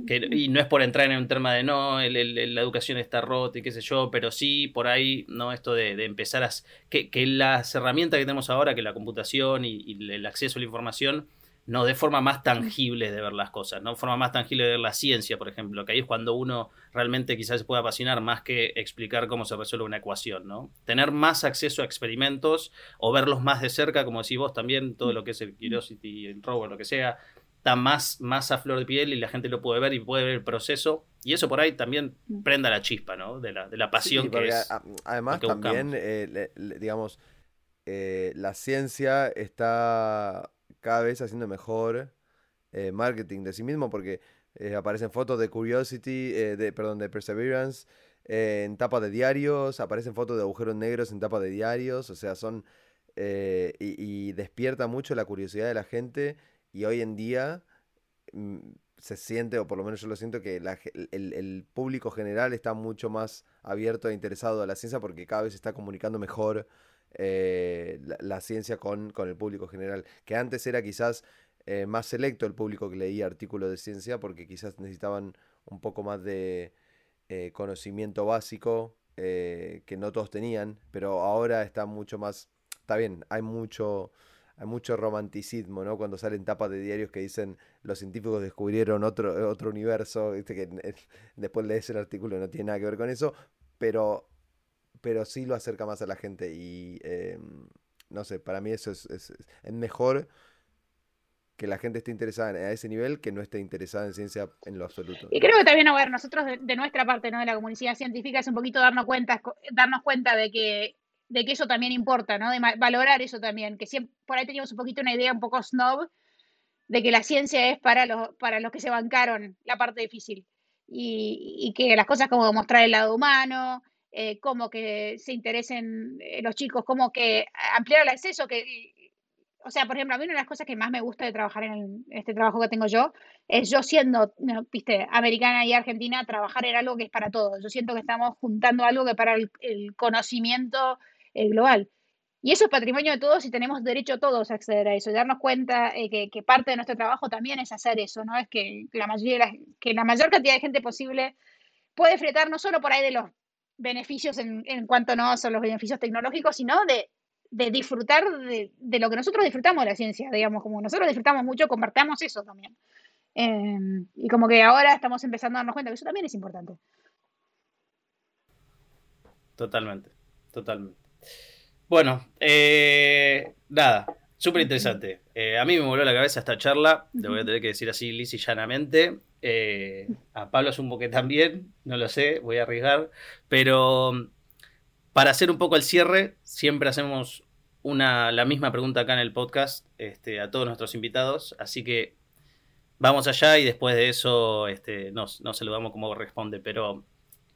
Speaker 3: y no es por entrar en un tema de no, la educación está rota y qué sé yo, pero sí por ahí, ¿no? Esto de, empezar a... Que, que, las herramientas que tenemos ahora, que la computación y el acceso a la información, no de forma más tangible de ver las cosas, ¿no? Forma más tangible de ver la ciencia, por ejemplo, que ahí es cuando uno realmente quizás se pueda apasionar más que explicar cómo se resuelve una ecuación, ¿no? Tener más acceso a experimentos o verlos más de cerca, como decís vos también, todo lo que es el Curiosity, el rover, lo que sea, está más, más a flor de piel y la gente lo puede ver y puede ver el proceso. Y eso por ahí también prenda la chispa, ¿no? De la, de la pasión que es.
Speaker 1: Además, también, eh, digamos, eh, la ciencia está cada vez haciendo mejor eh, marketing de sí mismo porque eh, aparecen fotos de Curiosity, eh, de, perdón, de Perseverance en tapa de diarios, aparecen fotos de agujeros negros en tapa de diarios, o sea, son... Y, despierta mucho la curiosidad de la gente y hoy en día mm, se siente, o por lo menos yo lo siento, que el, público general está mucho más abierto e interesado a la ciencia porque cada vez se está comunicando mejor eh, la, ciencia con, con, el público general, que antes era quizás eh, más selecto el público que leía artículos de ciencia porque quizás necesitaban un poco más de eh, conocimiento básico que no todos tenían, pero ahora está mucho más, está bien, hay mucho hay mucho romanticismo, ¿no? Cuando salen tapas de diarios que dicen los científicos descubrieron otro, otro universo, que después lees el artículo no tiene nada que ver con eso, pero pero sí lo acerca más a la gente y em, no sé, para mí eso es, es, mejor que la gente esté interesada a ese nivel que no esté interesada en ciencia en lo absoluto.
Speaker 2: Y creo que también, a ver, nosotros de, nuestra parte, ¿no? De la comunidad científica es un poquito darnos cuenta, darnos cuenta de que, de que eso también importa, ¿no? De valorar eso también, que siempre, por ahí teníamos un poquito una idea un poco snob de que la ciencia es para los, para los que se bancaron la parte difícil. Y, y que las cosas como mostrar el lado humano, eh, como que se interesen eh, los chicos, como que ampliar el acceso, que, o sea, por ejemplo, a mí una de las cosas que más me gusta de trabajar en este trabajo que tengo yo, es yo siendo, viste, americana y argentina, trabajar en algo que es para todos. Yo siento que estamos juntando algo que para el, conocimiento eh, global. Y eso es patrimonio de todos y tenemos derecho todos a acceder a eso, darnos cuenta que, que, parte de nuestro trabajo también es hacer eso, ¿no? Es que la, mayoría, que la mayor cantidad de gente posible puede fretar no solo por ahí de los beneficios en, en cuanto no son los beneficios tecnológicos, sino de, disfrutar de, lo que nosotros disfrutamos de la ciencia, digamos, como nosotros disfrutamos mucho, compartamos eso también. Em, y como que ahora estamos empezando a darnos cuenta que eso también es importante.
Speaker 3: Totalmente, totalmente. Bueno, eh, nada, súper interesante. Eh, a mí me volvió la cabeza esta charla, te voy a tener que decir así lisa y llanamente. Eh, a Pablo es un poco también, no lo sé, voy a arriesgar. Pero para hacer un poco el cierre, siempre hacemos una, la misma pregunta acá en el podcast este, a todos nuestros invitados. Así que vamos allá y después de eso este, nos, nos saludamos como responde. Pero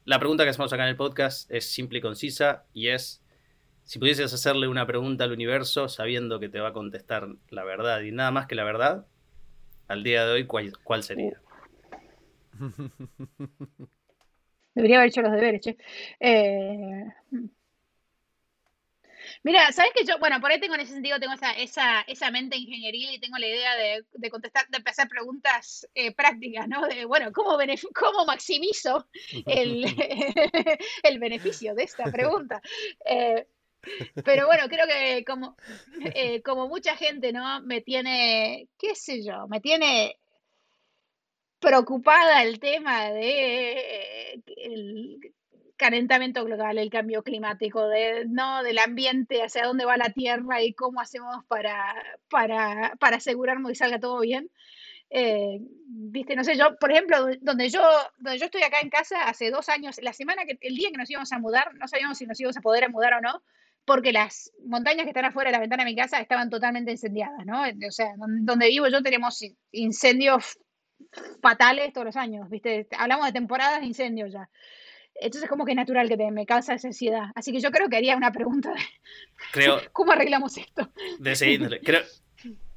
Speaker 3: la pregunta que hacemos acá en el podcast es simple y concisa y es si pudieses hacerle una pregunta al universo sabiendo que te va a contestar la verdad y nada más que la verdad, al día de hoy, ¿cuál, cuál sería?
Speaker 2: Debería haber hecho los deberes, che. Eh. Mira, ¿sabes que yo, bueno, por ahí tengo en ese sentido, tengo esa, esa, esa mente ingenieril y tengo la idea de, de contestar, de empezar preguntas eh, prácticas, ¿no? De, bueno, ¿cómo, cómo maximizo el, el, beneficio de esta pregunta? Eh, pero bueno, creo que como, eh, como mucha gente, ¿no? Me tiene, qué sé yo, me tiene preocupada el tema de el, calentamiento global, el cambio climático, de, ¿no? del ambiente, hacia dónde va la Tierra y cómo hacemos para, para, para asegurarnos que salga todo bien. Eh, viste, no sé, yo, por ejemplo, donde yo, donde yo estoy acá en casa hace dos años, la semana que, el día que nos íbamos a mudar, no sabíamos si nos íbamos a poder mudar o no, porque las montañas que están afuera de la ventana de mi casa estaban totalmente incendiadas, ¿no? O sea, donde vivo yo tenemos incendios fatales todos los años, ¿viste? Hablamos de temporadas de incendios ya. Entonces, como que es natural que te, me causa esa ansiedad. Así que yo creo que haría una pregunta de
Speaker 3: creo,
Speaker 2: ¿cómo arreglamos esto?
Speaker 3: De Creo,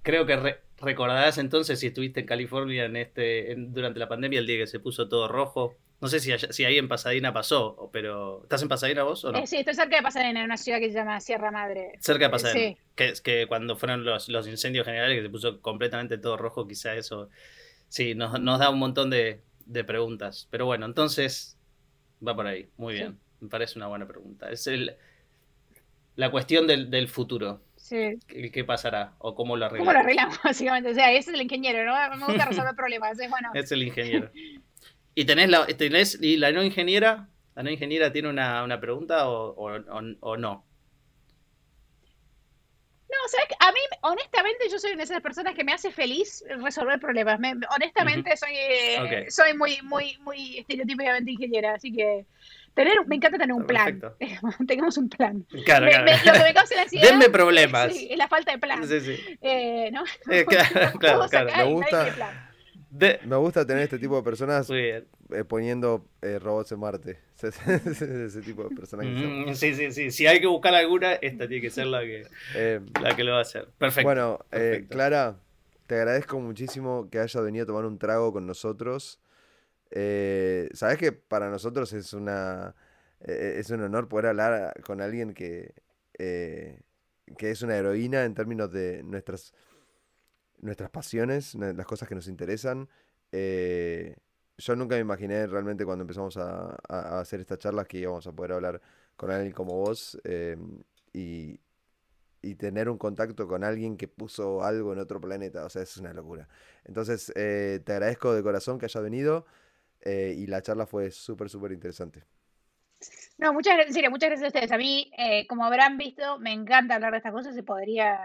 Speaker 3: creo que recordarás entonces si estuviste en California en este, durante la pandemia, el día que se puso todo rojo. No sé si, si ahí en Pasadena pasó, pero ¿estás en Pasadena vos o no?
Speaker 2: Eh, sí, estoy cerca de Pasadena, en una ciudad que se llama Sierra Madre.
Speaker 3: Cerca de Pasadena. Sí. Que, que cuando fueron los, los incendios generales que se puso completamente todo rojo, quizá eso sí, nos, nos da un montón de, de preguntas. Pero bueno, entonces Va por ahí, muy bien. Me parece una buena pregunta. Es el, la cuestión del, del futuro.
Speaker 2: Sí.
Speaker 3: ¿Qué, pasará? ¿O cómo lo
Speaker 2: arreglamos? ¿Cómo lo arreglamos, básicamente? O sea, ese es el ingeniero, ¿no? Me gusta resolver problemas. Es, bueno.
Speaker 3: es el ingeniero. ¿Y tenés la, tenés, y la no ingeniera? ¿La no ingeniera tiene una, una pregunta o, o, o no?
Speaker 2: No, ¿sabes? A mí, honestamente, yo soy una de esas personas que me hace feliz resolver problemas. honestamente, soy, eh, soy muy, muy, muy estereotípicamente ingeniera, así que tener, me encanta tener un plan. Tengamos un plan.
Speaker 3: Claro, claro.
Speaker 2: lo que me causa la ansiedad
Speaker 3: Denme problemas.
Speaker 2: Sí, es la falta de plan.
Speaker 3: Sí, sí.
Speaker 2: Eh, ¿no?
Speaker 3: Eh, claro, claro, claro.
Speaker 1: Me gusta, me gusta tener este tipo de personas eh, poniendo eh, robots en Marte. Ese, tipo de personas.
Speaker 3: Mm, sí, sí, sí. Si hay que buscar alguna, esta tiene que ser la que, eh, la que lo va a hacer. Perfecto.
Speaker 1: Bueno, Clara, te agradezco muchísimo que hayas venido a tomar un trago con nosotros. Sabes que para nosotros es una es un honor poder hablar con alguien que, que es una heroína en términos de nuestras nuestras pasiones, las cosas que nos interesan. Eh, yo nunca me imaginé realmente cuando empezamos a, hacer estas charlas que íbamos a poder hablar con alguien como vos eh, y, tener un contacto con alguien que puso algo en otro planeta. O sea, es una locura. Entonces, eh, te agradezco de corazón que hayas venido y la charla fue súper, súper interesante.
Speaker 2: No, muchas gracias, muchas gracias a ustedes. A mí, como habrán visto, me encanta hablar de estas cosas. Se podría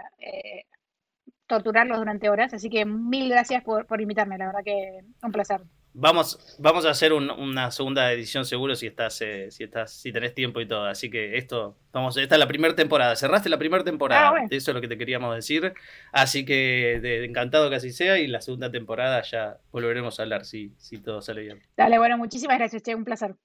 Speaker 2: torturarlos durante horas. Así que mil gracias por, por invitarme, la verdad que un placer.
Speaker 3: Vamos, vamos a hacer una segunda edición seguro si estás, eh, si estás, si tenés tiempo y todo. Así que esto, vamos, esta es la primera temporada. Cerraste la primera temporada. Ah, Eso es lo que te queríamos decir. Así que encantado que así sea. Y la segunda temporada ya volveremos a hablar si, si todo sale bien.
Speaker 2: Dale, bueno, muchísimas gracias, Che, un placer.